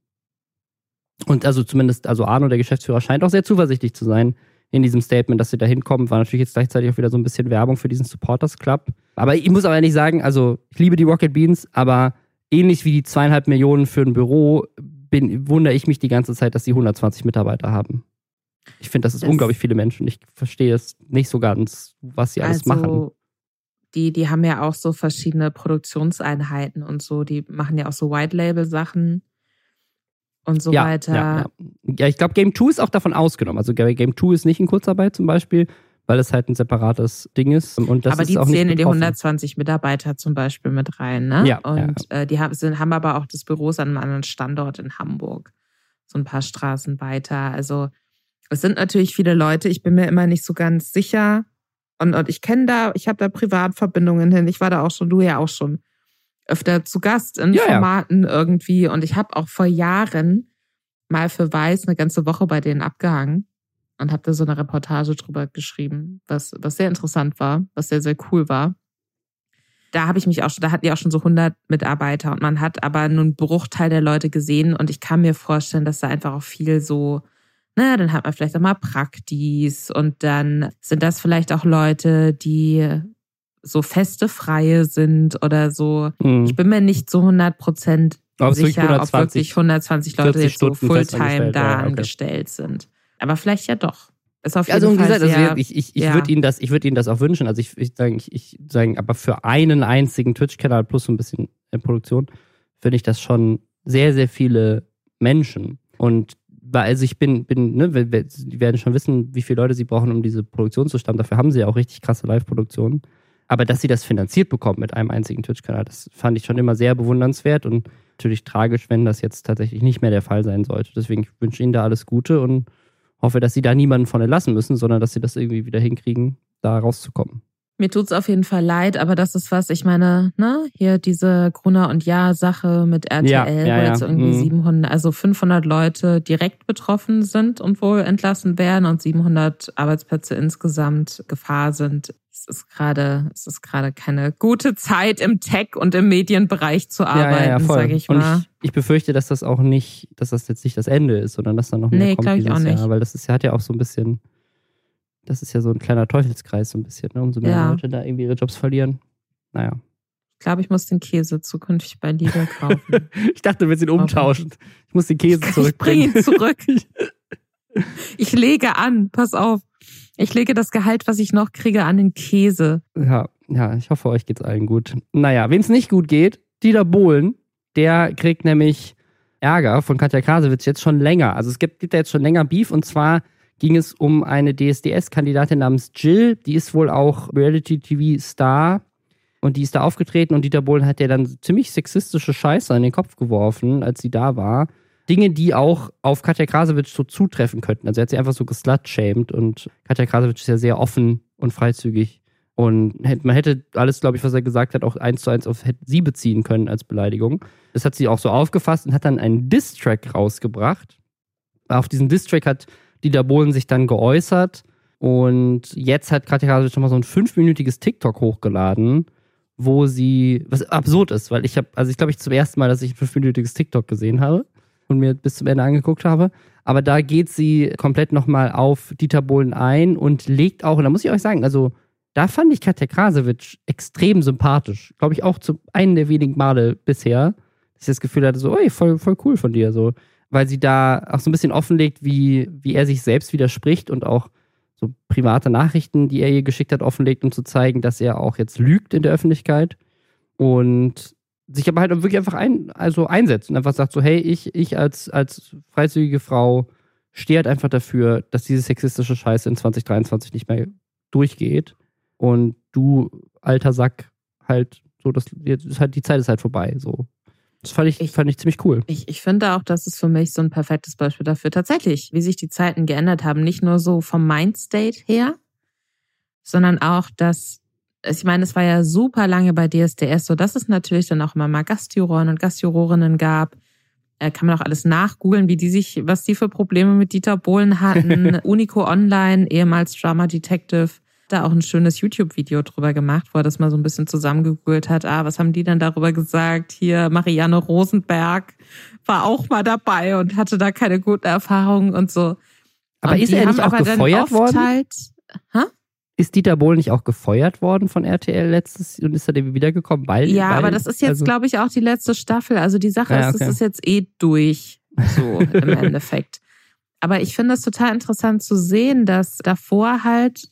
Und also zumindest, also Arno, der Geschäftsführer, scheint auch sehr zuversichtlich zu sein in diesem Statement, dass sie da hinkommen. War natürlich jetzt gleichzeitig auch wieder so ein bisschen Werbung für diesen Supporters Club. Aber ich muss aber ehrlich sagen, also ich liebe die Rocket Beans, aber ähnlich wie die zweieinhalb Millionen für ein Büro bin, wundere ich mich die ganze Zeit, dass sie 120 Mitarbeiter haben. Ich finde, das ist das unglaublich viele Menschen. Ich verstehe es nicht so ganz, was sie alles also, machen. Die, die haben ja auch so verschiedene Produktionseinheiten und so. Die machen ja auch so White-Label-Sachen und so ja, weiter. Ja, ja. ja ich glaube, Game 2 ist auch davon ausgenommen. Also Game 2 ist nicht in Kurzarbeit zum Beispiel weil es halt ein separates Ding ist. Und das aber ist die auch zählen in die 120 Mitarbeiter zum Beispiel mit rein, ne? Ja. Und. Äh, die haben, sind, haben aber auch das Büro an einem anderen Standort in Hamburg. So ein paar Straßen weiter. Also es sind natürlich viele Leute. Ich bin mir immer nicht so ganz sicher. Und, und ich kenne da, ich habe da Privatverbindungen hin. Ich war da auch schon, du ja auch schon öfter zu Gast in ja, Formaten ja. irgendwie. Und ich habe auch vor Jahren mal für Weiß eine ganze Woche bei denen abgehangen und habe da so eine Reportage drüber geschrieben, was, was sehr interessant war, was sehr, sehr cool war. Da habe ich mich auch schon, da hatten die auch schon so 100 Mitarbeiter und man hat aber nur einen Bruchteil der Leute gesehen und ich kann mir vorstellen, dass da einfach auch viel so, na, dann hat man vielleicht auch mal Praktis und dann sind das vielleicht auch Leute, die so feste Freie sind oder so. Mhm. Ich bin mir nicht so 100 Prozent sicher, ob wirklich 120 Leute jetzt so Fulltime da ja, okay. angestellt sind. Aber vielleicht ja doch. Ist auf also, jeden also, Fall gesagt, also ich, ich, ich ja. würde Ihnen das, ich würde Ihnen das auch wünschen. Also ich, ich sage, ich, ich sagen, aber für einen einzigen Twitch-Kanal plus so ein bisschen Produktion finde ich das schon sehr, sehr viele Menschen. Und also ich bin, bin, ne, die werden schon wissen, wie viele Leute sie brauchen, um diese Produktion zu stammen. Dafür haben sie ja auch richtig krasse Live-Produktionen. Aber dass sie das finanziert bekommen mit einem einzigen Twitch-Kanal, das fand ich schon immer sehr bewundernswert und natürlich tragisch, wenn das jetzt tatsächlich nicht mehr der Fall sein sollte. Deswegen wünsche ich Ihnen da alles Gute und hoffe, dass sie da niemanden von entlassen müssen, sondern dass sie das irgendwie wieder hinkriegen, da rauszukommen. Mir tut's auf jeden Fall leid, aber das ist was, ich meine, ne, hier diese Gruner und Ja Sache mit RTL, ja, ja, wo jetzt irgendwie mhm. 700, also 500 Leute direkt betroffen sind und wohl entlassen werden und 700 Arbeitsplätze insgesamt Gefahr sind es ist gerade, es ist gerade keine gute Zeit im Tech und im Medienbereich zu arbeiten, ja, ja, ja, sage ich mal. Und ich, ich, befürchte, dass das auch nicht, dass das jetzt nicht das Ende ist, sondern dass da noch mehr nee, kommt dieses ich auch nicht. Jahr, weil das ist, hat ja auch so ein bisschen, das ist ja so ein kleiner Teufelskreis so ein bisschen, ne? umso mehr ja. Leute da irgendwie ihre Jobs verlieren. Naja. Ich glaube, ich muss den Käse zukünftig bei Lidl kaufen. ich dachte, du willst ihn umtauschen. Ich muss den Käse zurückbringen. Ich bring ihn zurück. ich lege an, pass auf. Ich lege das Gehalt, was ich noch kriege, an den Käse. Ja, ja, ich hoffe, euch geht's allen gut. Naja, wem es nicht gut geht, Dieter Bohlen, der kriegt nämlich Ärger von Katja Krasowitz jetzt schon länger. Also es gibt, gibt da jetzt schon länger Beef und zwar ging es um eine DSDS-Kandidatin namens Jill. Die ist wohl auch Reality-TV-Star und die ist da aufgetreten und Dieter Bohlen hat ihr dann ziemlich sexistische Scheiße an den Kopf geworfen, als sie da war. Dinge, die auch auf Katja Krasowitsch so zutreffen könnten. Also er hat sie einfach so geslut-shamed und Katja Krasowitsch ist ja sehr offen und freizügig. Und man hätte alles, glaube ich, was er gesagt hat, auch eins zu eins auf sie beziehen können als Beleidigung. Das hat sie auch so aufgefasst und hat dann einen Diss-Track rausgebracht. Auf diesen Diss-Track hat Dieter Bohlen sich dann geäußert. Und jetzt hat Katja Krasowitsch nochmal so ein fünfminütiges TikTok hochgeladen, wo sie, was absurd ist, weil ich habe, also ich glaube, ich zum ersten Mal, dass ich ein fünfminütiges TikTok gesehen habe und mir bis zum Ende angeguckt habe. Aber da geht sie komplett nochmal auf Dieter Bohlen ein und legt auch, und da muss ich euch sagen, also da fand ich Katja Krasowitsch extrem sympathisch. Glaube ich auch zu einem der wenigen Male bisher, dass ich das Gefühl hatte, so, ey, voll, voll cool von dir, so. Weil sie da auch so ein bisschen offenlegt, wie, wie er sich selbst widerspricht und auch so private Nachrichten, die er ihr geschickt hat, offenlegt, um zu zeigen, dass er auch jetzt lügt in der Öffentlichkeit und sich aber halt wirklich einfach ein, also einsetzt und einfach sagt so, hey, ich, ich als, als freizügige Frau stehe halt einfach dafür, dass diese sexistische Scheiße in 2023 nicht mehr durchgeht und du, alter Sack, halt so, das, jetzt ist halt, die Zeit ist halt vorbei, so. Das fand ich, ich, fand ich ziemlich cool. Ich, ich finde auch, das ist für mich so ein perfektes Beispiel dafür. Tatsächlich, wie sich die Zeiten geändert haben. Nicht nur so vom Mindstate her, sondern auch, dass, ich meine, es war ja super lange bei DSDS so, dass es natürlich dann auch immer mal Gastjuroren und Gastjurorinnen gab. Äh, kann man auch alles nachgoogeln, wie die sich, was die für Probleme mit Dieter Bohlen hatten. Unico Online, ehemals Drama Detective da auch ein schönes YouTube-Video drüber gemacht, wo er das mal so ein bisschen zusammengegoogelt hat. Ah, was haben die denn darüber gesagt? Hier, Marianne Rosenberg war auch mal dabei und hatte da keine guten Erfahrungen und so. Aber und ist er nicht auch gefeuert worden? Halt, ha? Ist Dieter Bohlen nicht auch gefeuert worden von RTL letztes und ist er dem wiedergekommen? Weil, ja, weil, aber das ist jetzt, also, glaube ich, auch die letzte Staffel. Also die Sache ja, ist, okay. das ist jetzt eh durch, so im Endeffekt. Aber ich finde es total interessant zu sehen, dass davor halt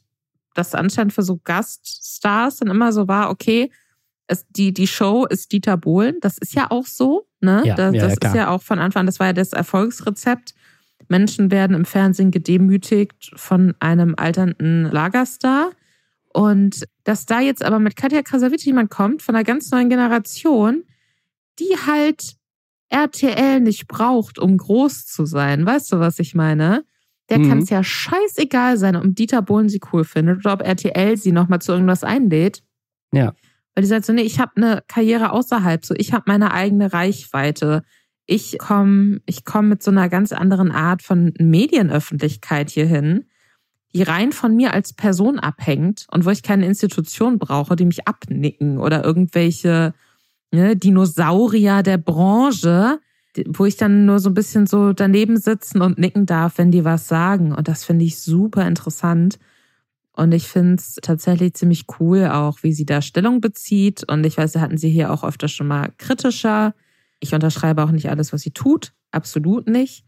das anscheinend für so Gaststars dann immer so war, okay, es, die, die Show ist Dieter Bohlen, das ist ja auch so, ne? Ja, das, ja, das ist ja auch von Anfang, das war ja das Erfolgsrezept. Menschen werden im Fernsehen gedemütigt von einem alternden Lagerstar. Und dass da jetzt aber mit Katja Krasavici jemand kommt von einer ganz neuen Generation, die halt RTL nicht braucht, um groß zu sein. Weißt du, was ich meine? Der mhm. kann es ja scheißegal sein, ob Dieter Bohlen sie cool findet oder ob RTL sie nochmal zu irgendwas einlädt. Ja. Weil die sagt so, nee, ich habe eine Karriere außerhalb, so ich habe meine eigene Reichweite. Ich komme ich komm mit so einer ganz anderen Art von Medienöffentlichkeit hier hin, die rein von mir als Person abhängt und wo ich keine Institution brauche, die mich abnicken oder irgendwelche ne, Dinosaurier der Branche, wo ich dann nur so ein bisschen so daneben sitzen und nicken darf, wenn die was sagen. Und das finde ich super interessant. Und ich finde es tatsächlich ziemlich cool auch, wie sie da Stellung bezieht. Und ich weiß, da hatten sie hier auch öfter schon mal kritischer. Ich unterschreibe auch nicht alles, was sie tut. Absolut nicht.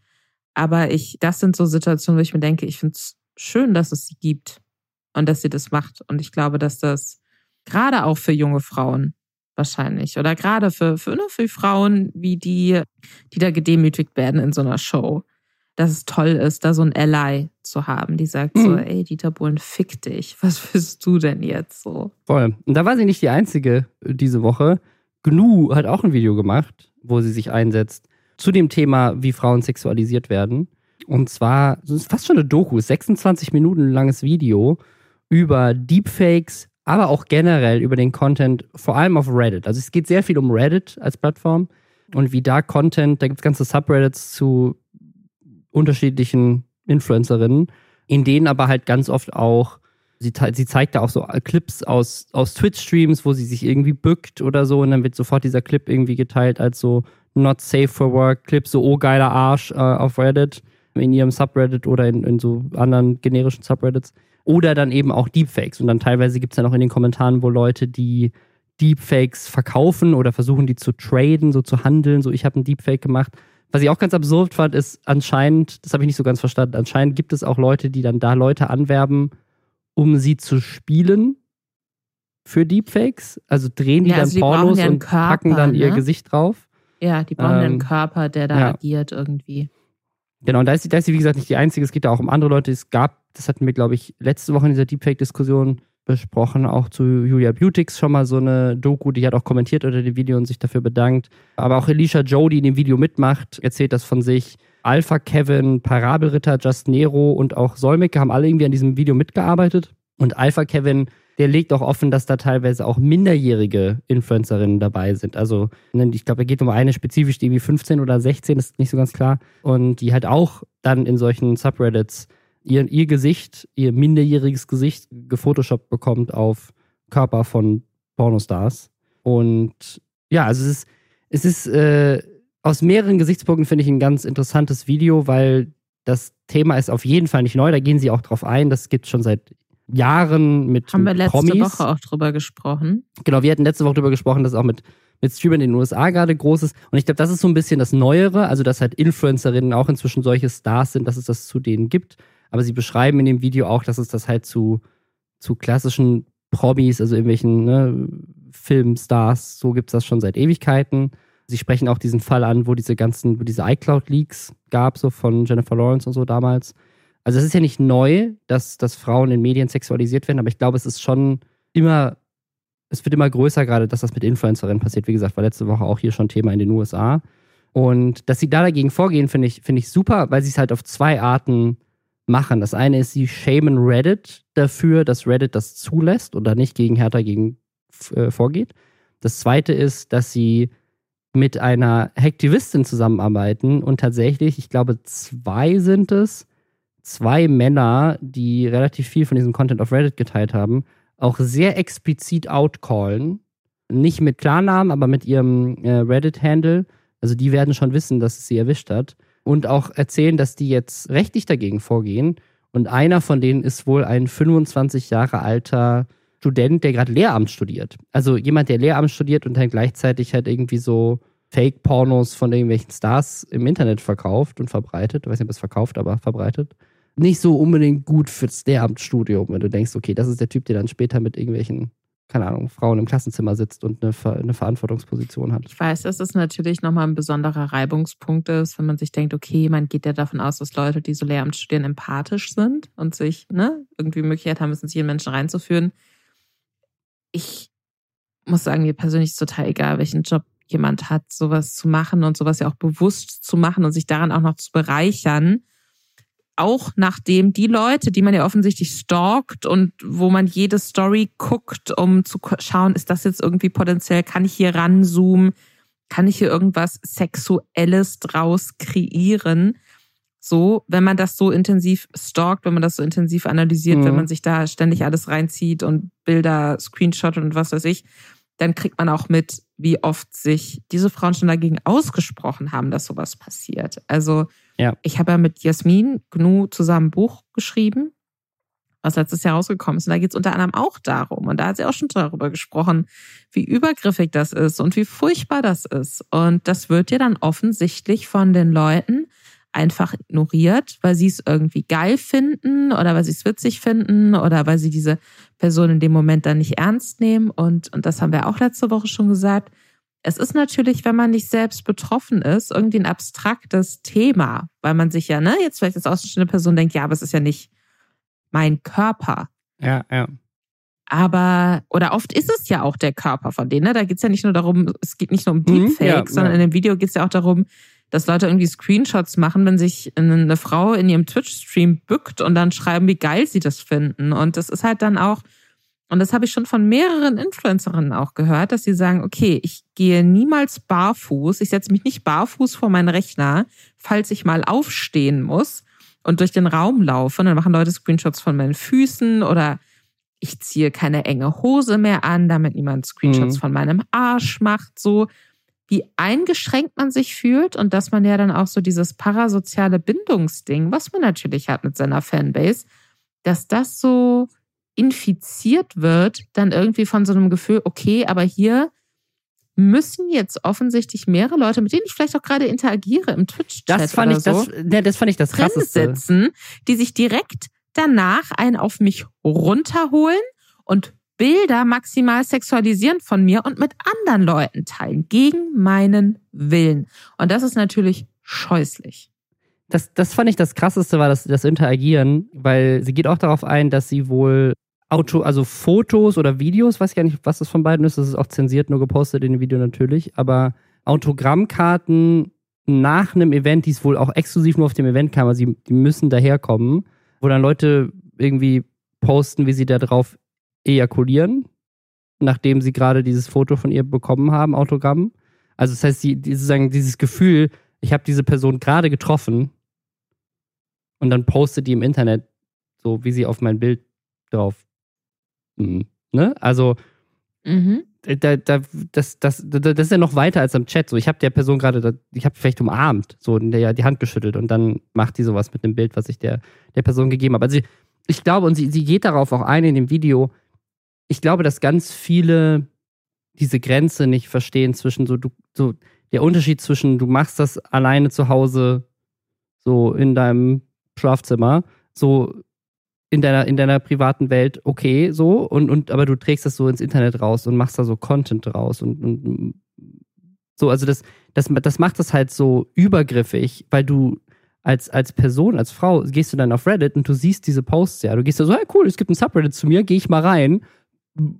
Aber ich, das sind so Situationen, wo ich mir denke, ich finde es schön, dass es sie gibt und dass sie das macht. Und ich glaube, dass das gerade auch für junge Frauen wahrscheinlich. Oder gerade für, für, ne, für Frauen wie die, die da gedemütigt werden in so einer Show. Dass es toll ist, da so ein Ally zu haben, die sagt mhm. so, ey, Dieter Bohlen, fick dich. Was willst du denn jetzt so? Voll. Und da war sie nicht die Einzige diese Woche. Gnu hat auch ein Video gemacht, wo sie sich einsetzt zu dem Thema, wie Frauen sexualisiert werden. Und zwar, das ist fast schon eine Doku, 26 Minuten langes Video über Deepfakes, aber auch generell über den Content, vor allem auf Reddit. Also es geht sehr viel um Reddit als Plattform und wie da Content, da gibt es ganze Subreddits zu unterschiedlichen Influencerinnen, in denen aber halt ganz oft auch, sie, sie zeigt da auch so Clips aus, aus Twitch-Streams, wo sie sich irgendwie bückt oder so und dann wird sofort dieser Clip irgendwie geteilt als so Not Safe for Work Clip, so oh geiler Arsch äh, auf Reddit, in ihrem Subreddit oder in, in so anderen generischen Subreddits. Oder dann eben auch Deepfakes. Und dann teilweise gibt es dann auch in den Kommentaren, wo Leute, die Deepfakes verkaufen oder versuchen, die zu traden, so zu handeln, so ich habe einen Deepfake gemacht. Was ich auch ganz absurd fand, ist anscheinend, das habe ich nicht so ganz verstanden, anscheinend gibt es auch Leute, die dann da Leute anwerben, um sie zu spielen für Deepfakes. Also drehen die ja, also dann die Pornos und Körper, packen dann ne? ihr Gesicht drauf. Ja, die brauchen ähm, einen Körper, der da ja. agiert irgendwie. Genau, und da ist, sie, da ist sie, wie gesagt, nicht die Einzige. Es geht da auch um andere Leute. Es gab, das hatten wir, glaube ich, letzte Woche in dieser Deepfake-Diskussion besprochen, auch zu Julia Beautix schon mal so eine Doku, die hat auch kommentiert unter dem Video und sich dafür bedankt. Aber auch Alicia Joe, die in dem Video mitmacht, erzählt das von sich. Alpha Kevin, Parabelritter, Just Nero und auch Solmecke haben alle irgendwie an diesem Video mitgearbeitet. Und Alpha Kevin der legt auch offen, dass da teilweise auch minderjährige Influencerinnen dabei sind. Also ne, ich glaube, er geht um eine spezifisch, die irgendwie 15 oder 16, ist nicht so ganz klar. Und die halt auch dann in solchen Subreddits ihr, ihr Gesicht, ihr minderjähriges Gesicht gefotoshoppt bekommt auf Körper von Pornostars. Und ja, also es ist, es ist äh, aus mehreren Gesichtspunkten finde ich ein ganz interessantes Video, weil das Thema ist auf jeden Fall nicht neu. Da gehen sie auch drauf ein. Das gibt es schon seit Jahren mit Haben wir letzte Promis. Woche auch drüber gesprochen. Genau, wir hatten letzte Woche drüber gesprochen, dass auch mit, mit Streamern in den USA gerade groß ist. Und ich glaube, das ist so ein bisschen das Neuere, also dass halt Influencerinnen auch inzwischen solche Stars sind, dass es das zu denen gibt. Aber sie beschreiben in dem Video auch, dass es das halt zu, zu klassischen Promis, also irgendwelchen ne, Filmstars, so gibt es das schon seit Ewigkeiten. Sie sprechen auch diesen Fall an, wo diese ganzen, wo diese iCloud-Leaks gab, so von Jennifer Lawrence und so damals. Also es ist ja nicht neu, dass, dass Frauen in Medien sexualisiert werden, aber ich glaube, es ist schon immer, es wird immer größer gerade, dass das mit Influencerinnen passiert. Wie gesagt, war letzte Woche auch hier schon Thema in den USA. Und dass sie da dagegen vorgehen, finde ich, finde ich super, weil sie es halt auf zwei Arten machen. Das eine ist, sie shamen Reddit dafür, dass Reddit das zulässt oder nicht gegen Hertha gegen äh, vorgeht. Das zweite ist, dass sie mit einer Hacktivistin zusammenarbeiten und tatsächlich, ich glaube, zwei sind es, zwei Männer, die relativ viel von diesem Content auf Reddit geteilt haben, auch sehr explizit outcallen. Nicht mit Klarnamen, aber mit ihrem äh, Reddit-Handle. Also die werden schon wissen, dass es sie erwischt hat und auch erzählen, dass die jetzt rechtlich dagegen vorgehen. Und einer von denen ist wohl ein 25 Jahre alter Student, der gerade Lehramt studiert. Also jemand, der Lehramt studiert und dann gleichzeitig halt irgendwie so Fake-Pornos von irgendwelchen Stars im Internet verkauft und verbreitet. Ich weiß nicht, ob es verkauft, aber verbreitet. Nicht so unbedingt gut fürs Lehramtsstudium, wenn du denkst, okay, das ist der Typ, der dann später mit irgendwelchen keine Ahnung, Frauen im Klassenzimmer sitzt und eine, Ver eine Verantwortungsposition hat. Ich weiß, dass es natürlich nochmal ein besonderer Reibungspunkt ist, wenn man sich denkt, okay, man geht ja davon aus, dass Leute, die so Lehramt studieren, empathisch sind und sich ne, irgendwie Möglichkeit haben, es in jeden Menschen reinzuführen. Ich muss sagen, mir persönlich ist total egal, welchen Job jemand hat, sowas zu machen und sowas ja auch bewusst zu machen und sich daran auch noch zu bereichern auch nachdem die Leute, die man ja offensichtlich stalkt und wo man jede Story guckt, um zu schauen, ist das jetzt irgendwie potenziell, kann ich hier ranzoomen, kann ich hier irgendwas Sexuelles draus kreieren? So, wenn man das so intensiv stalkt, wenn man das so intensiv analysiert, mhm. wenn man sich da ständig alles reinzieht und Bilder, Screenshot und was weiß ich, dann kriegt man auch mit, wie oft sich diese Frauen schon dagegen ausgesprochen haben, dass sowas passiert. Also ja. ich habe ja mit Jasmin Gnu zusammen ein Buch geschrieben, was letztes Jahr rausgekommen ist. Und da geht es unter anderem auch darum. Und da hat sie auch schon darüber gesprochen, wie übergriffig das ist und wie furchtbar das ist. Und das wird ja dann offensichtlich von den Leuten einfach ignoriert, weil sie es irgendwie geil finden oder weil sie es witzig finden oder weil sie diese Person in dem Moment dann nicht ernst nehmen. Und, und das haben wir auch letzte Woche schon gesagt. Es ist natürlich, wenn man nicht selbst betroffen ist, irgendwie ein abstraktes Thema, weil man sich ja, ne, jetzt vielleicht als außenstehende Person denkt, ja, aber es ist ja nicht mein Körper. Ja, ja. Aber, oder oft ist es ja auch der Körper von denen. Ne? Da geht es ja nicht nur darum, es geht nicht nur um Deepfake, mhm, ja, sondern ja. in dem Video geht es ja auch darum, dass Leute irgendwie Screenshots machen, wenn sich eine Frau in ihrem Twitch-Stream bückt und dann schreiben, wie geil sie das finden. Und das ist halt dann auch, und das habe ich schon von mehreren Influencerinnen auch gehört, dass sie sagen, okay, ich gehe niemals barfuß, ich setze mich nicht barfuß vor meinen Rechner, falls ich mal aufstehen muss und durch den Raum laufe. Und dann machen Leute Screenshots von meinen Füßen oder ich ziehe keine enge Hose mehr an, damit niemand Screenshots mhm. von meinem Arsch macht. So, wie eingeschränkt man sich fühlt und dass man ja dann auch so dieses parasoziale Bindungsding, was man natürlich hat mit seiner Fanbase, dass das so infiziert wird, dann irgendwie von so einem Gefühl, okay, aber hier müssen jetzt offensichtlich mehrere Leute, mit denen ich vielleicht auch gerade interagiere im Twitch-Chat das fand ich so, das, ne, das fand ich das krasseste. sitzen, die sich direkt danach einen auf mich runterholen und Bilder maximal sexualisieren von mir und mit anderen Leuten teilen, gegen meinen Willen. Und das ist natürlich scheußlich. Das, das fand ich das Krasseste, war das, das Interagieren, weil sie geht auch darauf ein, dass sie wohl Auto, also Fotos oder Videos, weiß ich gar nicht, was das von beiden ist, das ist auch zensiert, nur gepostet in dem Video natürlich, aber Autogrammkarten nach einem Event, die es wohl auch exklusiv nur auf dem Event kam, also die, die müssen daherkommen, wo dann Leute irgendwie posten, wie sie da drauf ejakulieren, nachdem sie gerade dieses Foto von ihr bekommen haben, Autogramm. Also das heißt, sie, sozusagen dieses Gefühl, ich habe diese Person gerade getroffen und dann postet die im Internet so, wie sie auf mein Bild drauf. Mhm. Ne? Also Mhm. Da, da, das, das, das ist ja noch weiter als am Chat. So, ich habe der Person gerade, ich habe vielleicht umarmt, so der, die Hand geschüttelt und dann macht die sowas mit dem Bild, was ich der, der Person gegeben habe. Also ich, ich glaube, und sie, sie geht darauf auch ein in dem Video, ich glaube, dass ganz viele diese Grenze nicht verstehen zwischen so, du, so der Unterschied zwischen, du machst das alleine zu Hause, so in deinem Schlafzimmer, so in deiner, in deiner privaten Welt, okay, so, und, und aber du trägst das so ins Internet raus und machst da so Content raus und, und so, also das, das, das macht das halt so übergriffig, weil du als, als Person, als Frau, gehst du dann auf Reddit und du siehst diese Posts ja. Du gehst da so, hey, cool, es gibt ein Subreddit zu mir, gehe ich mal rein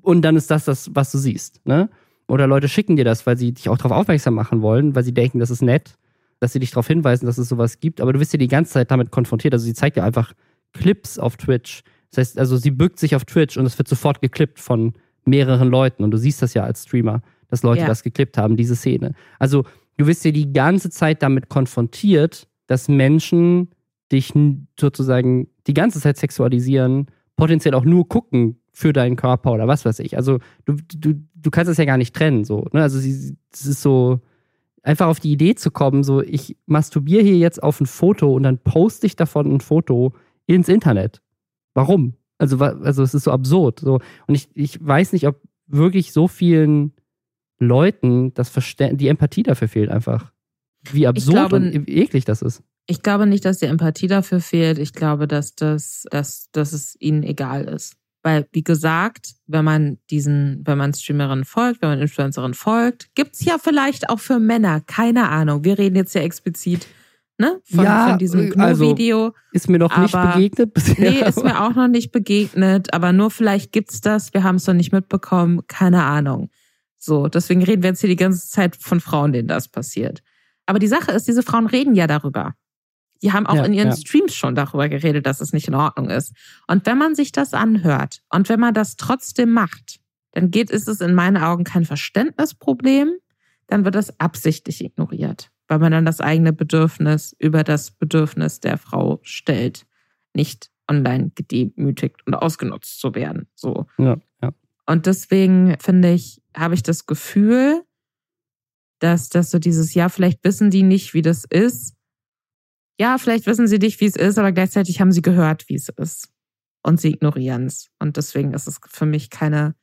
und dann ist das das, was du siehst. Ne? Oder Leute schicken dir das, weil sie dich auch darauf aufmerksam machen wollen, weil sie denken, das ist nett, dass sie dich darauf hinweisen, dass es sowas gibt. Aber du wirst ja die ganze Zeit damit konfrontiert. Also sie zeigt dir einfach Clips auf Twitch. Das heißt, also sie bückt sich auf Twitch und es wird sofort geklippt von mehreren Leuten. Und du siehst das ja als Streamer, dass Leute ja. das geklippt haben, diese Szene. Also du wirst ja die ganze Zeit damit konfrontiert, dass Menschen dich sozusagen die ganze Zeit sexualisieren, potenziell auch nur gucken für deinen Körper oder was weiß ich. Also du, du, du kannst es ja gar nicht trennen. So, ne? Also es ist so, einfach auf die Idee zu kommen, so ich masturbiere hier jetzt auf ein Foto und dann poste ich davon ein Foto ins Internet. Warum? Also, also es ist so absurd. So. Und ich, ich weiß nicht, ob wirklich so vielen Leuten das Verständ die Empathie dafür fehlt einfach. Wie absurd glaube, und eklig das ist. Ich glaube nicht, dass die Empathie dafür fehlt. Ich glaube, dass, das, dass, dass es ihnen egal ist. Weil, wie gesagt, wenn man diesen, wenn man Streamerin folgt, wenn man Influencerin folgt, gibt's ja vielleicht auch für Männer, keine Ahnung. Wir reden jetzt ja explizit ne? Von, ja, von diesem GNU-Video. Also ist mir noch aber, nicht begegnet bisher. Nee, ist mir auch noch nicht begegnet, aber nur vielleicht gibt's das, wir haben es noch nicht mitbekommen, keine Ahnung. So, deswegen reden wir jetzt hier die ganze Zeit von Frauen, denen das passiert. Aber die Sache ist, diese Frauen reden ja darüber. Die haben auch ja, in ihren ja. Streams schon darüber geredet, dass es nicht in Ordnung ist. Und wenn man sich das anhört und wenn man das trotzdem macht, dann geht, ist es in meinen Augen kein Verständnisproblem, dann wird das absichtlich ignoriert, weil man dann das eigene Bedürfnis über das Bedürfnis der Frau stellt, nicht online gedemütigt und ausgenutzt zu werden. So. Ja, ja. Und deswegen finde ich, habe ich das Gefühl, dass, dass so dieses, ja, vielleicht wissen die nicht, wie das ist. Ja, vielleicht wissen sie nicht, wie es ist, aber gleichzeitig haben sie gehört, wie es ist. Und sie ignorieren es. Und deswegen ist es für mich keine,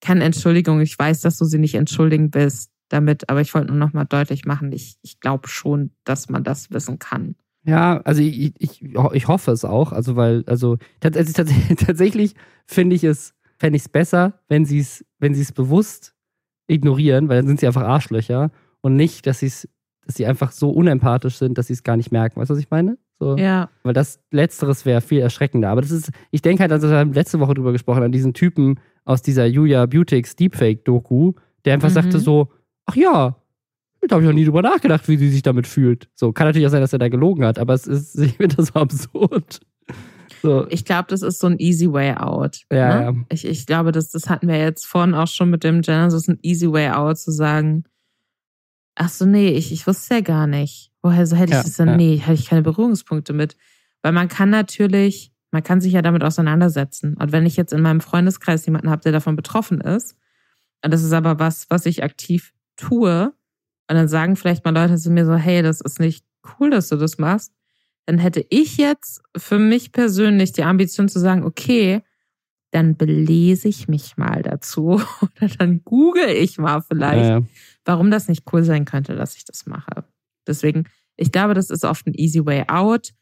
keine Entschuldigung. Ich weiß, dass du sie nicht entschuldigen willst damit, aber ich wollte nur nochmal deutlich machen, ich, ich glaube schon, dass man das wissen kann. Ja, also ich, ich, ich hoffe es auch. Also, weil, also, also tatsächlich finde ich es, fände ich es besser, wenn sie es, wenn sie es bewusst ignorieren, weil dann sind sie einfach Arschlöcher und nicht, dass sie es, dass sie einfach so unempathisch sind, dass sie es gar nicht merken. Weißt du, was ich meine? So. Ja. Weil das Letzteres wäre viel erschreckender. Aber das ist, ich denke halt, also wir haben letzte Woche drüber gesprochen, an diesen Typen aus dieser Julia Beautix Deepfake-Doku, der einfach mhm. sagte so, ach ja, da habe ich noch nie drüber nachgedacht, wie sie sich damit fühlt. So, kann natürlich auch sein, dass er da gelogen hat, aber es ist, ich finde das so absurd. So. Ich glaube, das ist so ein easy way out. Ja, ne? ja. Ich, ich glaube, das, das hatten wir jetzt vorhin auch schon mit dem Genesis, ein easy way out zu sagen, ach so, nee, ich, ich wusste ja gar nicht. Woher so hätte ich ja, das denn? Ja. Nee, hätte ich keine Berührungspunkte mit. Weil man kann natürlich, man kann sich ja damit auseinandersetzen. Und wenn ich jetzt in meinem Freundeskreis jemanden habe, der davon betroffen ist, und das ist aber was, was ich aktiv tue, und dann sagen vielleicht mal Leute zu mir so, hey, das ist nicht cool, dass du das machst, dann hätte ich jetzt für mich persönlich die Ambition zu sagen, okay, dann belese ich mich mal dazu oder dann google ich mal vielleicht, ja, ja. Warum das nicht cool sein könnte, dass ich das mache. Deswegen, ich glaube, das ist oft ein easy way out,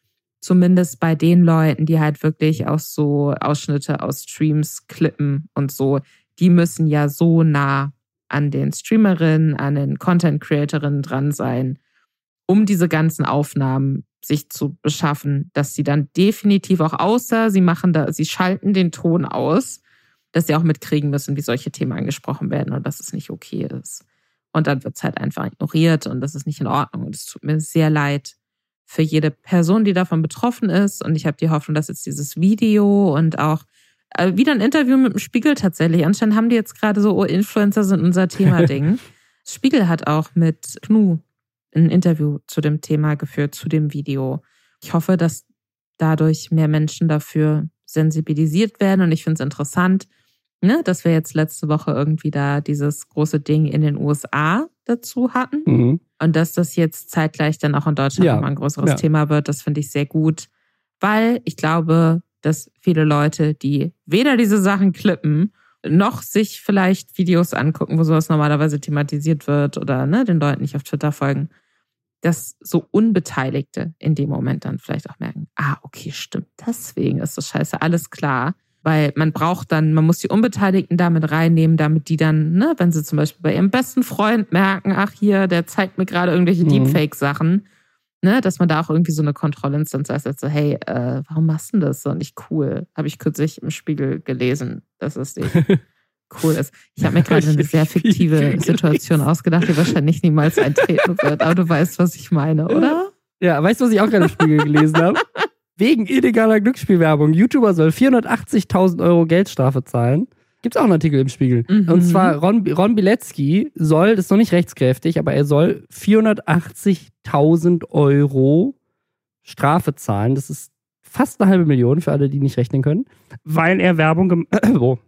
zumindest bei den Leuten, die halt wirklich auch so Ausschnitte aus Streams klippen und so, die müssen ja so nah an den Streamerinnen, an den Content Creatorinnen dran sein, um diese ganzen Aufnahmen sich zu beschaffen, dass sie dann definitiv auch außer sie machen da, sie schalten den Ton aus, dass sie auch mitkriegen müssen, wie solche Themen angesprochen werden und dass es nicht okay ist. Und dann wird es halt einfach ignoriert und das ist nicht in Ordnung. Und es tut mir sehr leid für jede Person, die davon betroffen ist. Und ich habe die Hoffnung, dass jetzt dieses Video und auch äh, wieder ein Interview mit dem Spiegel tatsächlich. Anscheinend haben die jetzt gerade so, oh, Influencer sind unser Thema-Ding. Spiegel hat auch mit Knu ein Interview zu dem Thema geführt, zu dem Video. Ich hoffe, dass dadurch mehr Menschen dafür sensibilisiert werden und ich finde es interessant, ne, dass wir jetzt letzte Woche irgendwie da dieses große Ding in den USA dazu hatten. Mhm. Und dass das jetzt zeitgleich dann auch in Deutschland ja. nochmal ein größeres ja. Thema wird, das finde ich sehr gut. Weil ich glaube, dass viele Leute, die weder diese Sachen klippen, noch sich vielleicht Videos angucken, wo sowas normalerweise thematisiert wird oder ne, den Leuten nicht auf Twitter folgen, dass so Unbeteiligte in dem Moment dann vielleicht auch merken, ah, okay, stimmt, deswegen ist das scheiße, alles klar. Weil man braucht dann, man muss die Unbeteiligten damit reinnehmen, damit die dann, ne, wenn sie zum Beispiel bei ihrem besten Freund merken, ach hier, der zeigt mir gerade irgendwelche mhm. Deepfake-Sachen, ne, dass man da auch irgendwie so eine Kontrollinstanz heißt, also, hey, äh, warum machst du das so nicht cool? Habe ich kürzlich im Spiegel gelesen, dass es nicht cool ist. Ich habe mir gerade eine sehr fiktive Situation ausgedacht, die wahrscheinlich niemals eintreten wird, aber du weißt, was ich meine, oder? Ja, weißt du, was ich auch gerade im Spiegel gelesen habe? Wegen illegaler Glücksspielwerbung. YouTuber soll 480.000 Euro Geldstrafe zahlen. Gibt es auch einen Artikel im Spiegel. Mhm. Und zwar Ron, Ron Bilecki soll, das ist noch nicht rechtskräftig, aber er soll 480.000 Euro Strafe zahlen. Das ist fast eine halbe Million für alle, die nicht rechnen können, weil er Werbung gemacht äh, wo?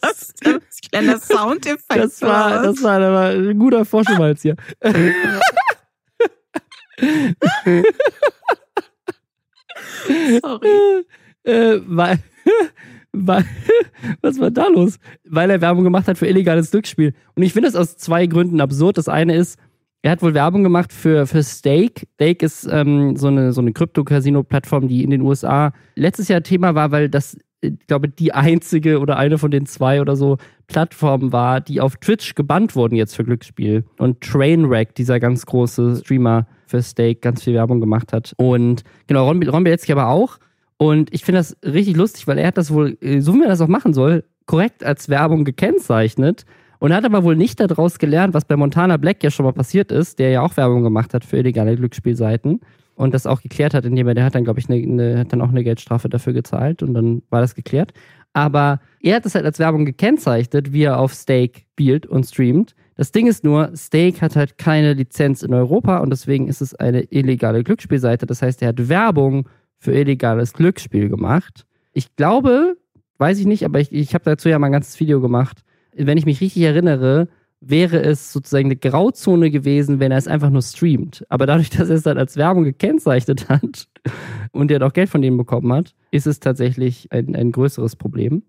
das, das kleiner Soundeffekt. Das war, das war, das war ein guter Vorschub hier. Sorry. Äh, weil, weil, was war da los? Weil er Werbung gemacht hat für illegales Glücksspiel. Und ich finde das aus zwei Gründen absurd. Das eine ist, er hat wohl Werbung gemacht für, für Stake. Stake ist ähm, so eine, so eine Krypto-Casino-Plattform, die in den USA letztes Jahr Thema war, weil das, ich glaube, die einzige oder eine von den zwei oder so Plattformen war, die auf Twitch gebannt wurden jetzt für Glücksspiel. Und Trainwreck, dieser ganz große Streamer für Stake, ganz viel Werbung gemacht hat. Und genau, Ron, Ron Bilecki aber auch. Und ich finde das richtig lustig, weil er hat das wohl, äh, so wie man das auch machen soll, korrekt als Werbung gekennzeichnet und er hat aber wohl nicht daraus gelernt, was bei Montana Black ja schon mal passiert ist, der ja auch Werbung gemacht hat für illegale Glücksspielseiten und das auch geklärt hat, indem er, der hat dann, glaube ich, eine, eine, hat dann auch eine Geldstrafe dafür gezahlt und dann war das geklärt. Aber er hat das halt als Werbung gekennzeichnet, wie er auf Stake spielt und streamt. Das Ding ist nur, Stake hat halt keine Lizenz in Europa und deswegen ist es eine illegale Glücksspielseite. Das heißt, er hat Werbung für illegales Glücksspiel gemacht. Ich glaube, weiß ich nicht, aber ich, ich habe dazu ja mal ein ganzes Video gemacht, wenn ich mich richtig erinnere, wäre es sozusagen eine Grauzone gewesen, wenn er es einfach nur streamt. Aber dadurch, dass er es dann als Werbung gekennzeichnet hat und er auch Geld von denen bekommen hat, ist es tatsächlich ein, ein größeres Problem.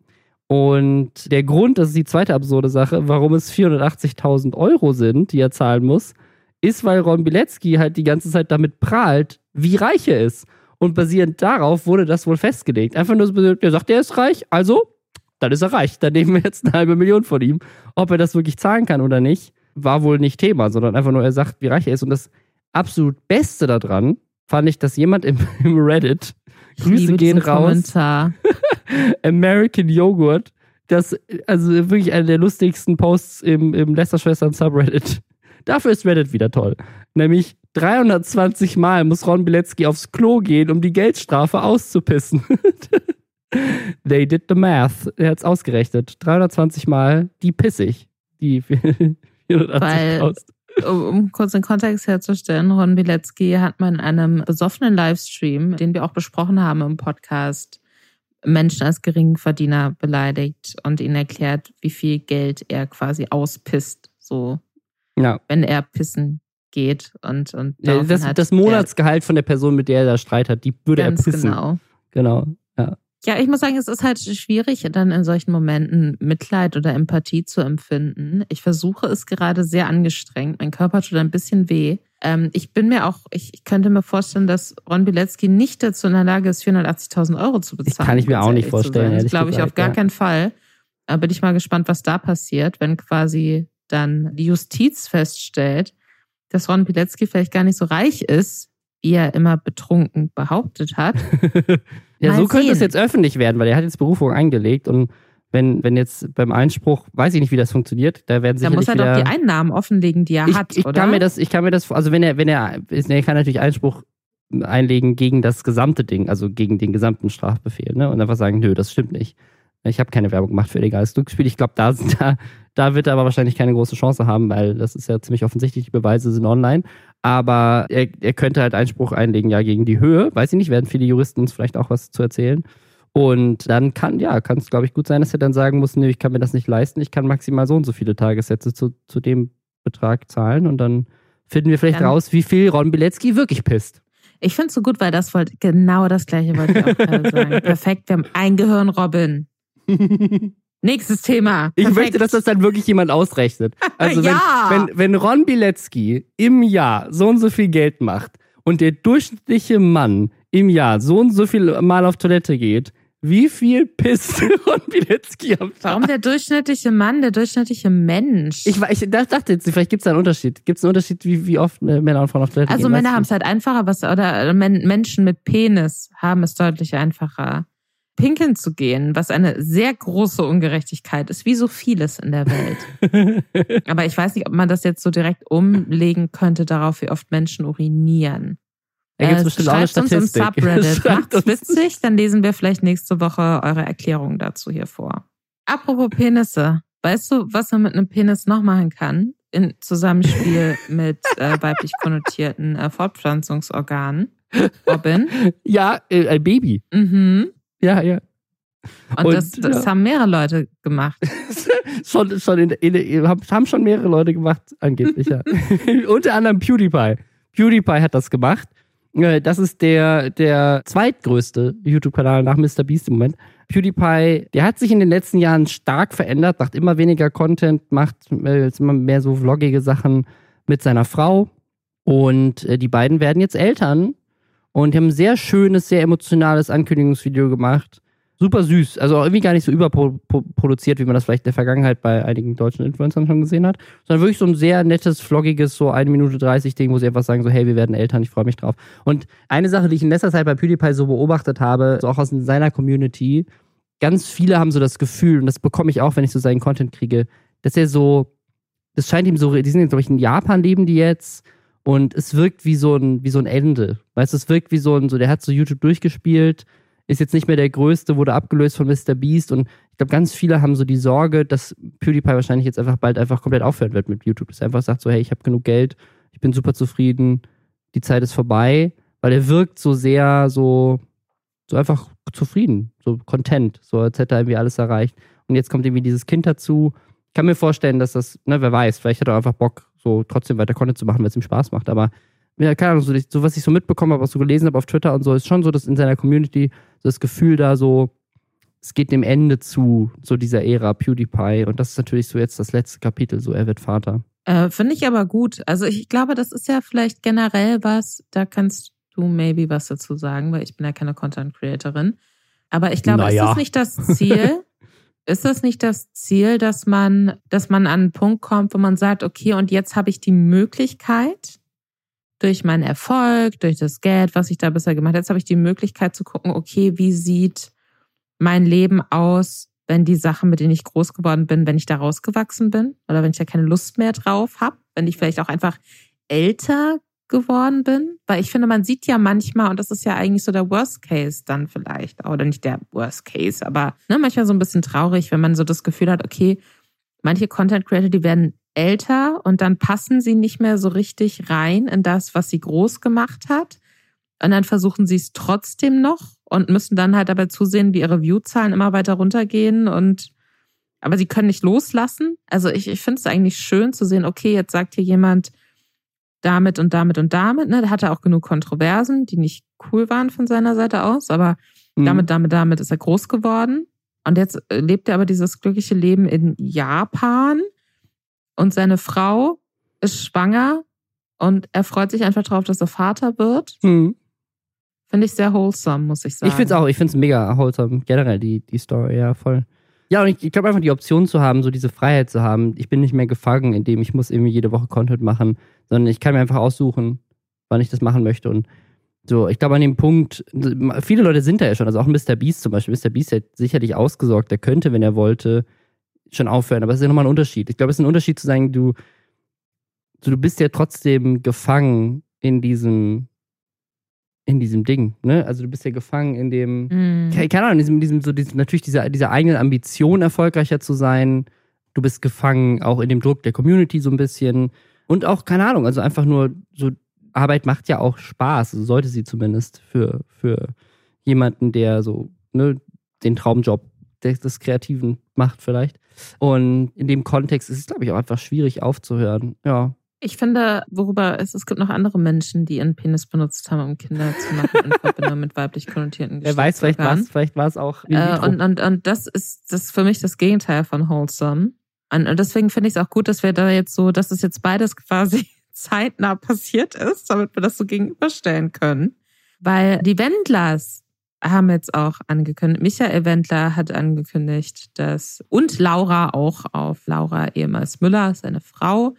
Und der Grund, das ist die zweite absurde Sache, warum es 480.000 Euro sind, die er zahlen muss, ist, weil Ron Bilecki halt die ganze Zeit damit prahlt, wie reich er ist. Und basierend darauf wurde das wohl festgelegt. Einfach nur so, der sagt, er ist reich, also dann ist er reich. Dann nehmen wir jetzt eine halbe Million von ihm. Ob er das wirklich zahlen kann oder nicht, war wohl nicht Thema, sondern einfach nur, er sagt, wie reich er ist. Und das absolut Beste daran fand ich, dass jemand im, im Reddit, Grüße gehen raus, American Yogurt, das, also wirklich einer der lustigsten Posts im, im Lester-Schwestern Subreddit. Dafür ist Reddit wieder toll. Nämlich 320 Mal muss Ron Bilecki aufs Klo gehen, um die Geldstrafe auszupissen. They did the math. Er hat es ausgerechnet. 320 Mal die pissig. Die 480 um, kurz den Kontext herzustellen, Ron Bilecki hat man in einem besoffenen Livestream, den wir auch besprochen haben im Podcast, Menschen als Geringverdiener beleidigt und ihnen erklärt, wie viel Geld er quasi auspisst, so ja. wenn er pissen geht und und ja, das, das Monatsgehalt von der Person, mit der er da Streit hat, die würde er pissen. Genau. Genau. Ja. Ja, ich muss sagen, es ist halt schwierig, dann in solchen Momenten Mitleid oder Empathie zu empfinden. Ich versuche es gerade sehr angestrengt. Mein Körper tut ein bisschen weh. Ähm, ich bin mir auch, ich könnte mir vorstellen, dass Ron Bilecki nicht dazu in der Lage ist, 480.000 Euro zu bezahlen. Das kann ich mir auch nicht vorstellen. Das glaube ich auf gar ja. keinen Fall. Da bin ich mal gespannt, was da passiert, wenn quasi dann die Justiz feststellt, dass Ron Bilecki vielleicht gar nicht so reich ist, wie er immer betrunken behauptet hat. ja, Mal so könnte es jetzt öffentlich werden, weil er hat jetzt Berufung eingelegt und wenn, wenn jetzt beim Einspruch, weiß ich nicht, wie das funktioniert, da werden sicherlich Da muss er doch die Einnahmen offenlegen, die er ich, hat, ich oder? Kann mir das, ich kann mir das, also wenn er, wenn er, er kann natürlich Einspruch einlegen gegen das gesamte Ding, also gegen den gesamten Strafbefehl, ne? Und einfach sagen, nö, das stimmt nicht. Ich habe keine Werbung gemacht für illegales Glücksspiel. Ich glaube, da, da, da wird er aber wahrscheinlich keine große Chance haben, weil das ist ja ziemlich offensichtlich, die Beweise sind online. Aber er, er könnte halt Einspruch einlegen, ja, gegen die Höhe. Weiß ich nicht, werden viele Juristen uns vielleicht auch was zu erzählen. Und dann kann, ja, kann es, glaube ich, gut sein, dass er dann sagen muss, nee, ich kann mir das nicht leisten, ich kann maximal so und so viele Tagessätze zu, zu dem Betrag zahlen und dann finden wir vielleicht dann, raus, wie viel Ron Bilecki wirklich pisst. Ich finde es so gut, weil das wollte, genau das gleiche wollte ich auch gerade sagen. Perfekt, wir haben ein Gehirn, Robin. Nächstes Thema. Perfekt. Ich möchte, dass das dann wirklich jemand ausrechnet. Also ja. wenn, wenn, wenn Ron Bilecki im Jahr so und so viel Geld macht und der durchschnittliche Mann im Jahr so und so viel Mal auf Toilette geht, wie viel pisst Ron Bilecki am Tag? Warum der durchschnittliche Mann, der durchschnittliche Mensch? Ich, ich dachte jetzt, vielleicht gibt es da einen Unterschied. Gibt es einen Unterschied, wie, wie oft Männer und Frauen auf Toilette also gehen? Also Männer haben es halt einfacher, was, oder Menschen mit Penis haben es deutlich einfacher, pinkeln zu gehen, was eine sehr große Ungerechtigkeit ist, wie so vieles in der Welt. Aber ich weiß nicht, ob man das jetzt so direkt umlegen könnte darauf, wie oft Menschen urinieren. Da gibt es äh, bestimmt auch eine Statistik. uns im Subreddit. Macht's witzig, dann lesen wir vielleicht nächste Woche eure Erklärung dazu hier vor. Apropos Penisse. Weißt du, was man mit einem Penis noch machen kann? In Zusammenspiel mit äh, weiblich konnotierten äh, Fortpflanzungsorganen. Robin? Ja, äh, ein Baby. Mhm. Ja, ja. Und, Und das, das ja. haben mehrere Leute gemacht. schon, schon in, in, haben schon mehrere Leute gemacht, angeblich, ja. Unter anderem PewDiePie. PewDiePie hat das gemacht. Äh, das ist der, der zweitgrößte YouTube-Kanal nach MrBeast im Moment. PewDiePie, der hat sich in den letzten Jahren stark verändert, macht immer weniger Content, macht äh, immer mehr so vloggige Sachen mit seiner Frau. Und äh, die beiden werden jetzt Eltern und die haben ein sehr schönes, sehr emotionales Ankündigungsvideo gemacht super süß. Also irgendwie gar nicht so überproduziert, wie man das vielleicht in der Vergangenheit bei einigen deutschen Influencern schon gesehen hat. Sondern wirklich so ein sehr nettes, vloggiges, so eine Minute 30 Ding, wo sie einfach sagen so, hey, wir werden Eltern, ich freue mich drauf. Und eine Sache, die ich in letzter Zeit bei PewDiePie so beobachtet habe, so auch aus seiner Community, ganz viele haben so das Gefühl, und das bekomme ich auch, wenn ich so seinen Content kriege, dass er so, das scheint ihm so, die sind jetzt, glaube ich, in Japan leben die jetzt, und es wirkt wie so ein, wie so ein Ende. Weißt du, es wirkt wie so ein, so, der hat so YouTube durchgespielt, ist jetzt nicht mehr der größte, wurde abgelöst von Mr. Beast und ich glaube, ganz viele haben so die Sorge, dass PewDiePie wahrscheinlich jetzt einfach bald einfach komplett aufhören wird mit YouTube. Dass er einfach sagt so, hey, ich habe genug Geld, ich bin super zufrieden, die Zeit ist vorbei, weil er wirkt so sehr so, so einfach zufrieden, so content, so als hätte er irgendwie alles erreicht. Und jetzt kommt irgendwie dieses Kind dazu. Ich kann mir vorstellen, dass das, ne, wer weiß, vielleicht hat er einfach Bock, so trotzdem weiter Content zu machen, weil es ihm Spaß macht. Aber ja, keine Ahnung, so, so, was ich so mitbekommen habe, was ich so gelesen habe auf Twitter und so, ist schon so, dass in seiner Community so das Gefühl da so, es geht dem Ende zu, so dieser Ära PewDiePie. Und das ist natürlich so jetzt das letzte Kapitel, so er wird Vater. Äh, Finde ich aber gut. Also ich glaube, das ist ja vielleicht generell was, da kannst du maybe was dazu sagen, weil ich bin ja keine Content Creatorin. Aber ich glaube, naja. ist das nicht das Ziel? ist das nicht das Ziel, dass man, dass man an einen Punkt kommt, wo man sagt, okay, und jetzt habe ich die Möglichkeit, durch meinen Erfolg, durch das Geld, was ich da bisher gemacht habe, jetzt habe ich die Möglichkeit zu gucken, okay, wie sieht mein Leben aus, wenn die Sachen, mit denen ich groß geworden bin, wenn ich da rausgewachsen bin oder wenn ich da keine Lust mehr drauf habe, wenn ich vielleicht auch einfach älter geworden bin, weil ich finde, man sieht ja manchmal, und das ist ja eigentlich so der Worst Case dann vielleicht, oder nicht der Worst Case, aber ne, manchmal so ein bisschen traurig, wenn man so das Gefühl hat, okay, manche Content Creator, die werden älter und dann passen sie nicht mehr so richtig rein in das, was sie groß gemacht hat. Und dann versuchen sie es trotzdem noch und müssen dann halt dabei zusehen, wie ihre Viewzahlen immer weiter runtergehen und aber sie können nicht loslassen. Also ich, ich finde es eigentlich schön zu sehen, okay, jetzt sagt hier jemand damit und damit und damit, ne? Der hatte auch genug Kontroversen, die nicht cool waren von seiner Seite aus, aber mhm. damit, damit, damit ist er groß geworden. Und jetzt lebt er aber dieses glückliche Leben in Japan und seine Frau ist schwanger und er freut sich einfach darauf, dass er Vater wird. Mhm. Finde ich sehr wholesome, muss ich sagen. Ich finde es auch, ich finde es mega wholesome, generell die, die Story, ja, voll. Ja, und ich, ich glaube einfach die Option zu haben, so diese Freiheit zu haben, ich bin nicht mehr gefangen, indem ich muss irgendwie jede Woche Content machen, sondern ich kann mir einfach aussuchen, wann ich das machen möchte. Und so, ich glaube an dem Punkt, viele Leute sind da ja schon, also auch Mr. Beast zum Beispiel. Mr. Beast hat sicherlich ausgesorgt, der könnte, wenn er wollte, schon aufhören. Aber es ist ja nochmal ein Unterschied. Ich glaube, es ist ein Unterschied zu sagen, du, du bist ja trotzdem gefangen in diesem, in diesem Ding, ne? Also du bist ja gefangen in dem, mm. keine Ahnung, in diesem, diesem, so diesem, natürlich dieser, dieser eigenen Ambition, erfolgreicher zu sein. Du bist gefangen auch in dem Druck der Community so ein bisschen. Und auch, keine Ahnung, also einfach nur so, Arbeit macht ja auch Spaß, also sollte sie zumindest für, für jemanden, der so, ne, den Traumjob des, des Kreativen macht vielleicht. Und in dem Kontext ist es, glaube ich, auch einfach schwierig aufzuhören. Ja. Ich finde, worüber es, es gibt noch andere Menschen, die ihren Penis benutzt haben, um Kinder zu machen in Verbindung mit weiblich konnotierten Wer weiß, vielleicht war es vielleicht war's auch. Äh, und, und, und das ist das ist für mich das Gegenteil von Wholesome. Und, und deswegen finde ich es auch gut, dass wir da jetzt so, dass es jetzt beides quasi zeitnah passiert ist, damit wir das so gegenüberstellen können. Weil die Wendlers haben jetzt auch angekündigt, Michael Wendler hat angekündigt, dass, und Laura auch auf Laura ehemals Müller, seine Frau,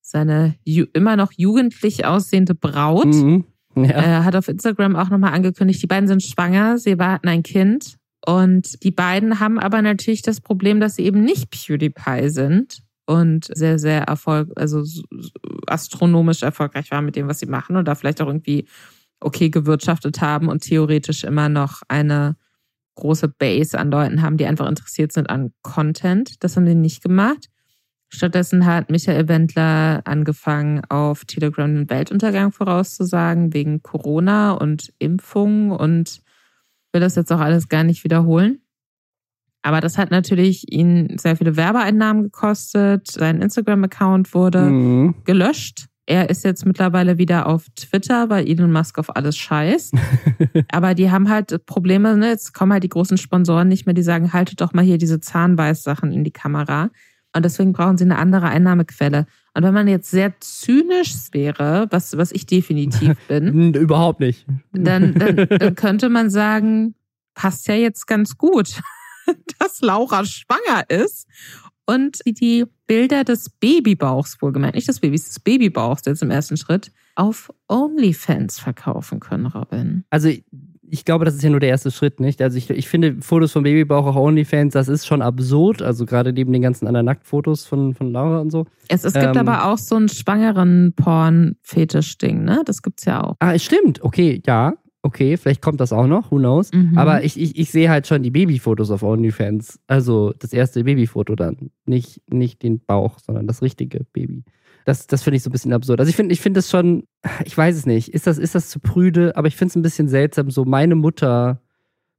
seine immer noch jugendlich aussehende Braut, mhm. ja. äh, hat auf Instagram auch nochmal angekündigt, die beiden sind schwanger, sie warten ein Kind. Und die beiden haben aber natürlich das Problem, dass sie eben nicht PewDiePie sind und sehr, sehr erfolg, also astronomisch erfolgreich waren mit dem, was sie machen oder vielleicht auch irgendwie okay gewirtschaftet haben und theoretisch immer noch eine große Base an Leuten haben, die einfach interessiert sind an Content. Das haben sie nicht gemacht. Stattdessen hat Michael Wendler angefangen, auf Telegram den Weltuntergang vorauszusagen, wegen Corona und Impfung und will das jetzt auch alles gar nicht wiederholen. Aber das hat natürlich ihn sehr viele Werbeeinnahmen gekostet. Sein Instagram-Account wurde mhm. gelöscht. Er ist jetzt mittlerweile wieder auf Twitter, weil Elon Musk auf alles scheißt. Aber die haben halt Probleme. Ne? Jetzt kommen halt die großen Sponsoren nicht mehr, die sagen, haltet doch mal hier diese Zahnbeißsachen in die Kamera. Und deswegen brauchen sie eine andere Einnahmequelle. Und wenn man jetzt sehr zynisch wäre, was, was ich definitiv bin. Überhaupt nicht. Dann, dann, dann könnte man sagen, passt ja jetzt ganz gut, dass Laura schwanger ist und die Bilder des Babybauchs, wohlgemeint, nicht des Babys, des Babybauchs jetzt im ersten Schritt, auf OnlyFans verkaufen können, Robin. Also ich glaube, das ist ja nur der erste Schritt, nicht? Also ich, ich finde Fotos vom Babybauch auf OnlyFans, das ist schon absurd. Also gerade neben den ganzen anderen Nacktfotos von, von Laura und so. Es, es gibt ähm, aber auch so einen schwangeren Porn-Fetisch-Ding, ne? Das gibt's ja auch. Ah, stimmt. Okay, ja okay, vielleicht kommt das auch noch, who knows. Mhm. Aber ich, ich, ich sehe halt schon die Babyfotos auf OnlyFans. Also das erste Babyfoto dann. Nicht, nicht den Bauch, sondern das richtige Baby. Das, das finde ich so ein bisschen absurd. Also ich finde ich finde das schon, ich weiß es nicht, ist das, ist das zu prüde, aber ich finde es ein bisschen seltsam. So, meine Mutter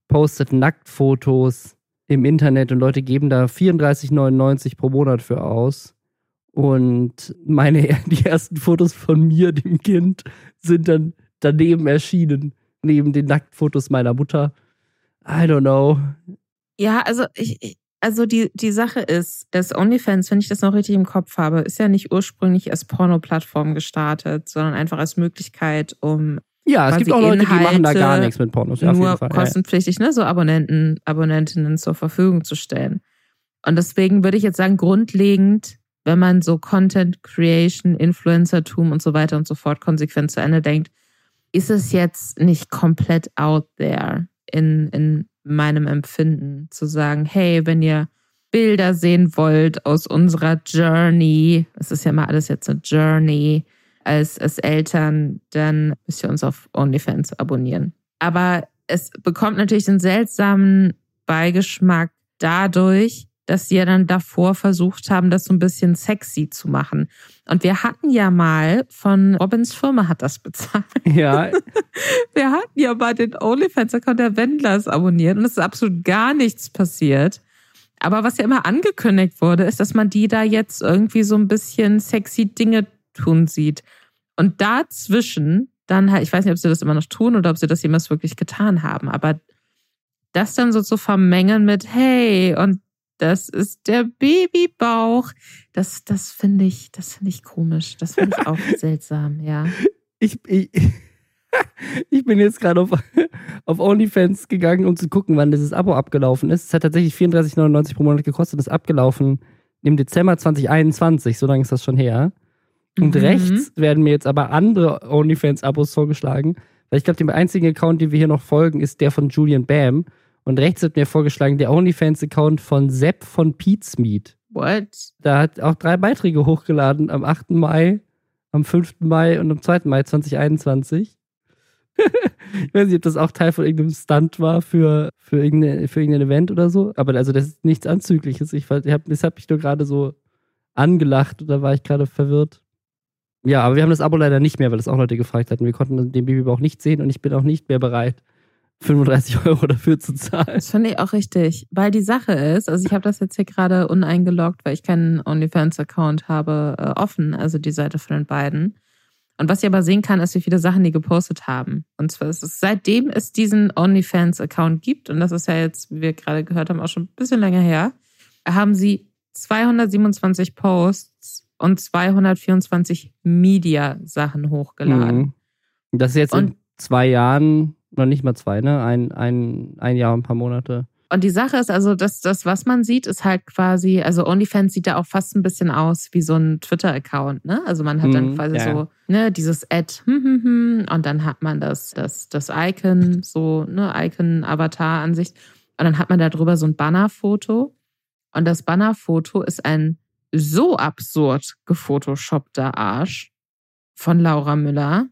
postet Nacktfotos im Internet und Leute geben da 34,99 pro Monat für aus. Und meine, die ersten Fotos von mir, dem Kind, sind dann daneben erschienen neben den Nacktfotos meiner Mutter. I don't know. Ja, also ich, also die, die Sache ist, dass OnlyFans, wenn ich das noch richtig im Kopf habe, ist ja nicht ursprünglich als Porno-Plattform gestartet, sondern einfach als Möglichkeit, um ja, es gibt auch Leute, Inhalte die machen da gar nichts mit Pornos. Ja, nur kostenpflichtig, ne, so Abonnenten, Abonnentinnen zur Verfügung zu stellen. Und deswegen würde ich jetzt sagen, grundlegend, wenn man so Content Creation, Influencertum und so weiter und so fort konsequent zu Ende denkt, ist es jetzt nicht komplett out there in, in meinem Empfinden zu sagen, hey, wenn ihr Bilder sehen wollt aus unserer Journey, es ist ja mal alles jetzt eine Journey, als, als Eltern, dann müsst ihr uns auf OnlyFans abonnieren. Aber es bekommt natürlich einen seltsamen Beigeschmack dadurch, dass sie ja dann davor versucht haben, das so ein bisschen sexy zu machen. Und wir hatten ja mal von Robins Firma hat das bezahlt. Ja. Wir hatten ja mal den OnlyFans-Account der Wendlers abonniert und es ist absolut gar nichts passiert. Aber was ja immer angekündigt wurde, ist, dass man die da jetzt irgendwie so ein bisschen sexy Dinge tun sieht. Und dazwischen dann halt, ich weiß nicht, ob sie das immer noch tun oder ob sie das jemals wirklich getan haben, aber das dann so zu vermengen mit, hey, und das ist der Babybauch. Das, das finde ich, das finde ich komisch. Das finde ich auch seltsam, ja. Ich, ich, ich bin jetzt gerade auf, auf OnlyFans gegangen, um zu gucken, wann dieses Abo abgelaufen ist. Es hat tatsächlich 34,99 pro Monat gekostet. Das ist abgelaufen im Dezember 2021. So lange ist das schon her. Und mhm. rechts werden mir jetzt aber andere OnlyFans-Abos vorgeschlagen. Weil ich glaube, der einzige Account, den wir hier noch folgen, ist der von Julian Bam. Und rechts wird mir vorgeschlagen, der OnlyFans-Account von Sepp von Pete's Meat. What? Da hat auch drei Beiträge hochgeladen am 8. Mai, am 5. Mai und am 2. Mai 2021. ich weiß nicht, ob das auch Teil von irgendeinem Stunt war für, für, irgendeine, für irgendein Event oder so. Aber also das ist nichts Anzügliches. Ich, ich hab, das hat mich nur gerade so angelacht oder war ich gerade verwirrt. Ja, aber wir haben das Abo leider nicht mehr, weil das auch Leute gefragt hatten. Wir konnten den Babybauch nicht sehen und ich bin auch nicht mehr bereit, 35 Euro dafür zu zahlen. Das finde ich auch richtig, weil die Sache ist, also ich habe das jetzt hier gerade uneingeloggt, weil ich keinen OnlyFans-Account habe äh, offen, also die Seite von den beiden. Und was ich aber sehen kann, ist, wie viele Sachen die gepostet haben. Und zwar ist es, seitdem es diesen OnlyFans-Account gibt, und das ist ja jetzt, wie wir gerade gehört haben, auch schon ein bisschen länger her, haben sie 227 Posts und 224 Media-Sachen hochgeladen. Mhm. Das ist jetzt und, in zwei Jahren, noch nicht mal zwei, ne? Ein, ein, ein Jahr und ein paar Monate. Und die Sache ist also, dass das, was man sieht, ist halt quasi, also OnlyFans sieht da auch fast ein bisschen aus wie so ein Twitter-Account, ne? Also man hat dann mhm, quasi ja. so, ne, dieses Ad, hm, hm, hm, und dann hat man das, das, das Icon, so, ne, Icon-Avatar-Ansicht. Und dann hat man da drüber so ein Bannerfoto. Und das Bannerfoto ist ein so absurd gefotoshoppter Arsch von Laura Müller.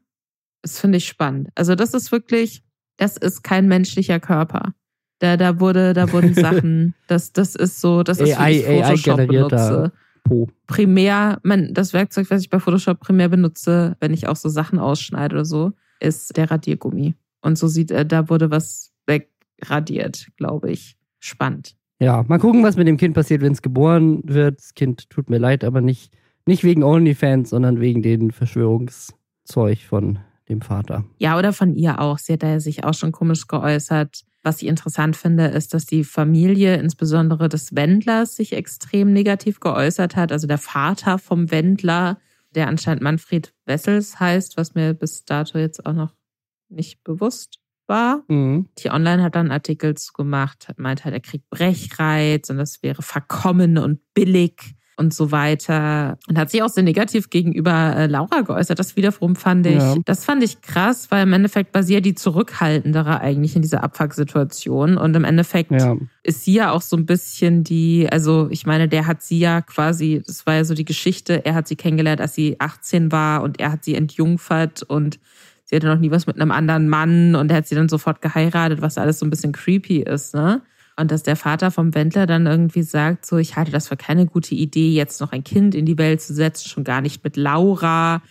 Das finde ich spannend. Also, das ist wirklich, das ist kein menschlicher Körper. Da, da wurde, da wurden Sachen, das, das ist so, das ist AI, wie ich Photoshop benutze. Po. Primär, man, das Werkzeug, was ich bei Photoshop primär benutze, wenn ich auch so Sachen ausschneide oder so, ist der Radiergummi. Und so sieht er, da wurde was wegradiert, glaube ich. Spannend. Ja, mal gucken, was mit dem Kind passiert, wenn es geboren wird. Das Kind tut mir leid, aber nicht, nicht wegen OnlyFans, sondern wegen den Verschwörungszeug von dem Vater. Ja, oder von ihr auch. Sie hat da sich auch schon komisch geäußert. Was ich interessant finde, ist, dass die Familie, insbesondere des Wendlers, sich extrem negativ geäußert hat. Also der Vater vom Wendler, der anscheinend Manfred Wessels heißt, was mir bis dato jetzt auch noch nicht bewusst war. Mhm. Die Online hat dann Artikel gemacht, hat meint halt, er kriegt Brechreiz und das wäre verkommen und billig und so weiter. Und hat sich auch sehr negativ gegenüber äh, Laura geäußert. Das wiederum fand ich, ja. das fand ich krass, weil im Endeffekt war sie ja die zurückhaltendere eigentlich in dieser Abfucksituation. Und im Endeffekt ja. ist sie ja auch so ein bisschen die, also ich meine, der hat sie ja quasi, das war ja so die Geschichte, er hat sie kennengelernt, als sie 18 war und er hat sie entjungfert und sie hatte noch nie was mit einem anderen Mann und er hat sie dann sofort geheiratet, was alles so ein bisschen creepy ist, ne? Und dass der Vater vom Wendler dann irgendwie sagt, so, ich halte das für keine gute Idee, jetzt noch ein Kind in die Welt zu setzen, schon gar nicht mit Laura.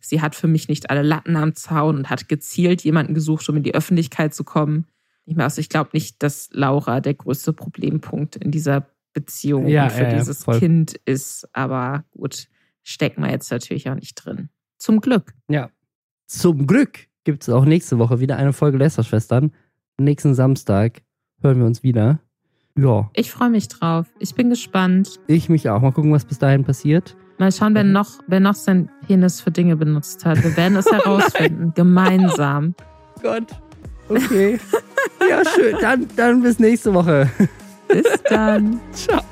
Sie hat für mich nicht alle Latten am Zaun und hat gezielt jemanden gesucht, um in die Öffentlichkeit zu kommen. Ich, mehr, also ich glaube nicht, dass Laura der größte Problempunkt in dieser Beziehung ja, für ja, dieses ja, Kind ist. Aber gut, stecken wir jetzt natürlich auch nicht drin. Zum Glück. Ja. Zum Glück gibt es auch nächste Woche wieder eine Folge Lästerschwestern. Nächsten Samstag hören wir uns wieder. Ja. Ich freue mich drauf. Ich bin gespannt. Ich mich auch. Mal gucken, was bis dahin passiert. Mal schauen, wer noch, wer noch sein Penis für Dinge benutzt hat. Wir werden es herausfinden. Gemeinsam. Gott. Okay. ja, schön. Dann, dann bis nächste Woche. Bis dann. Ciao.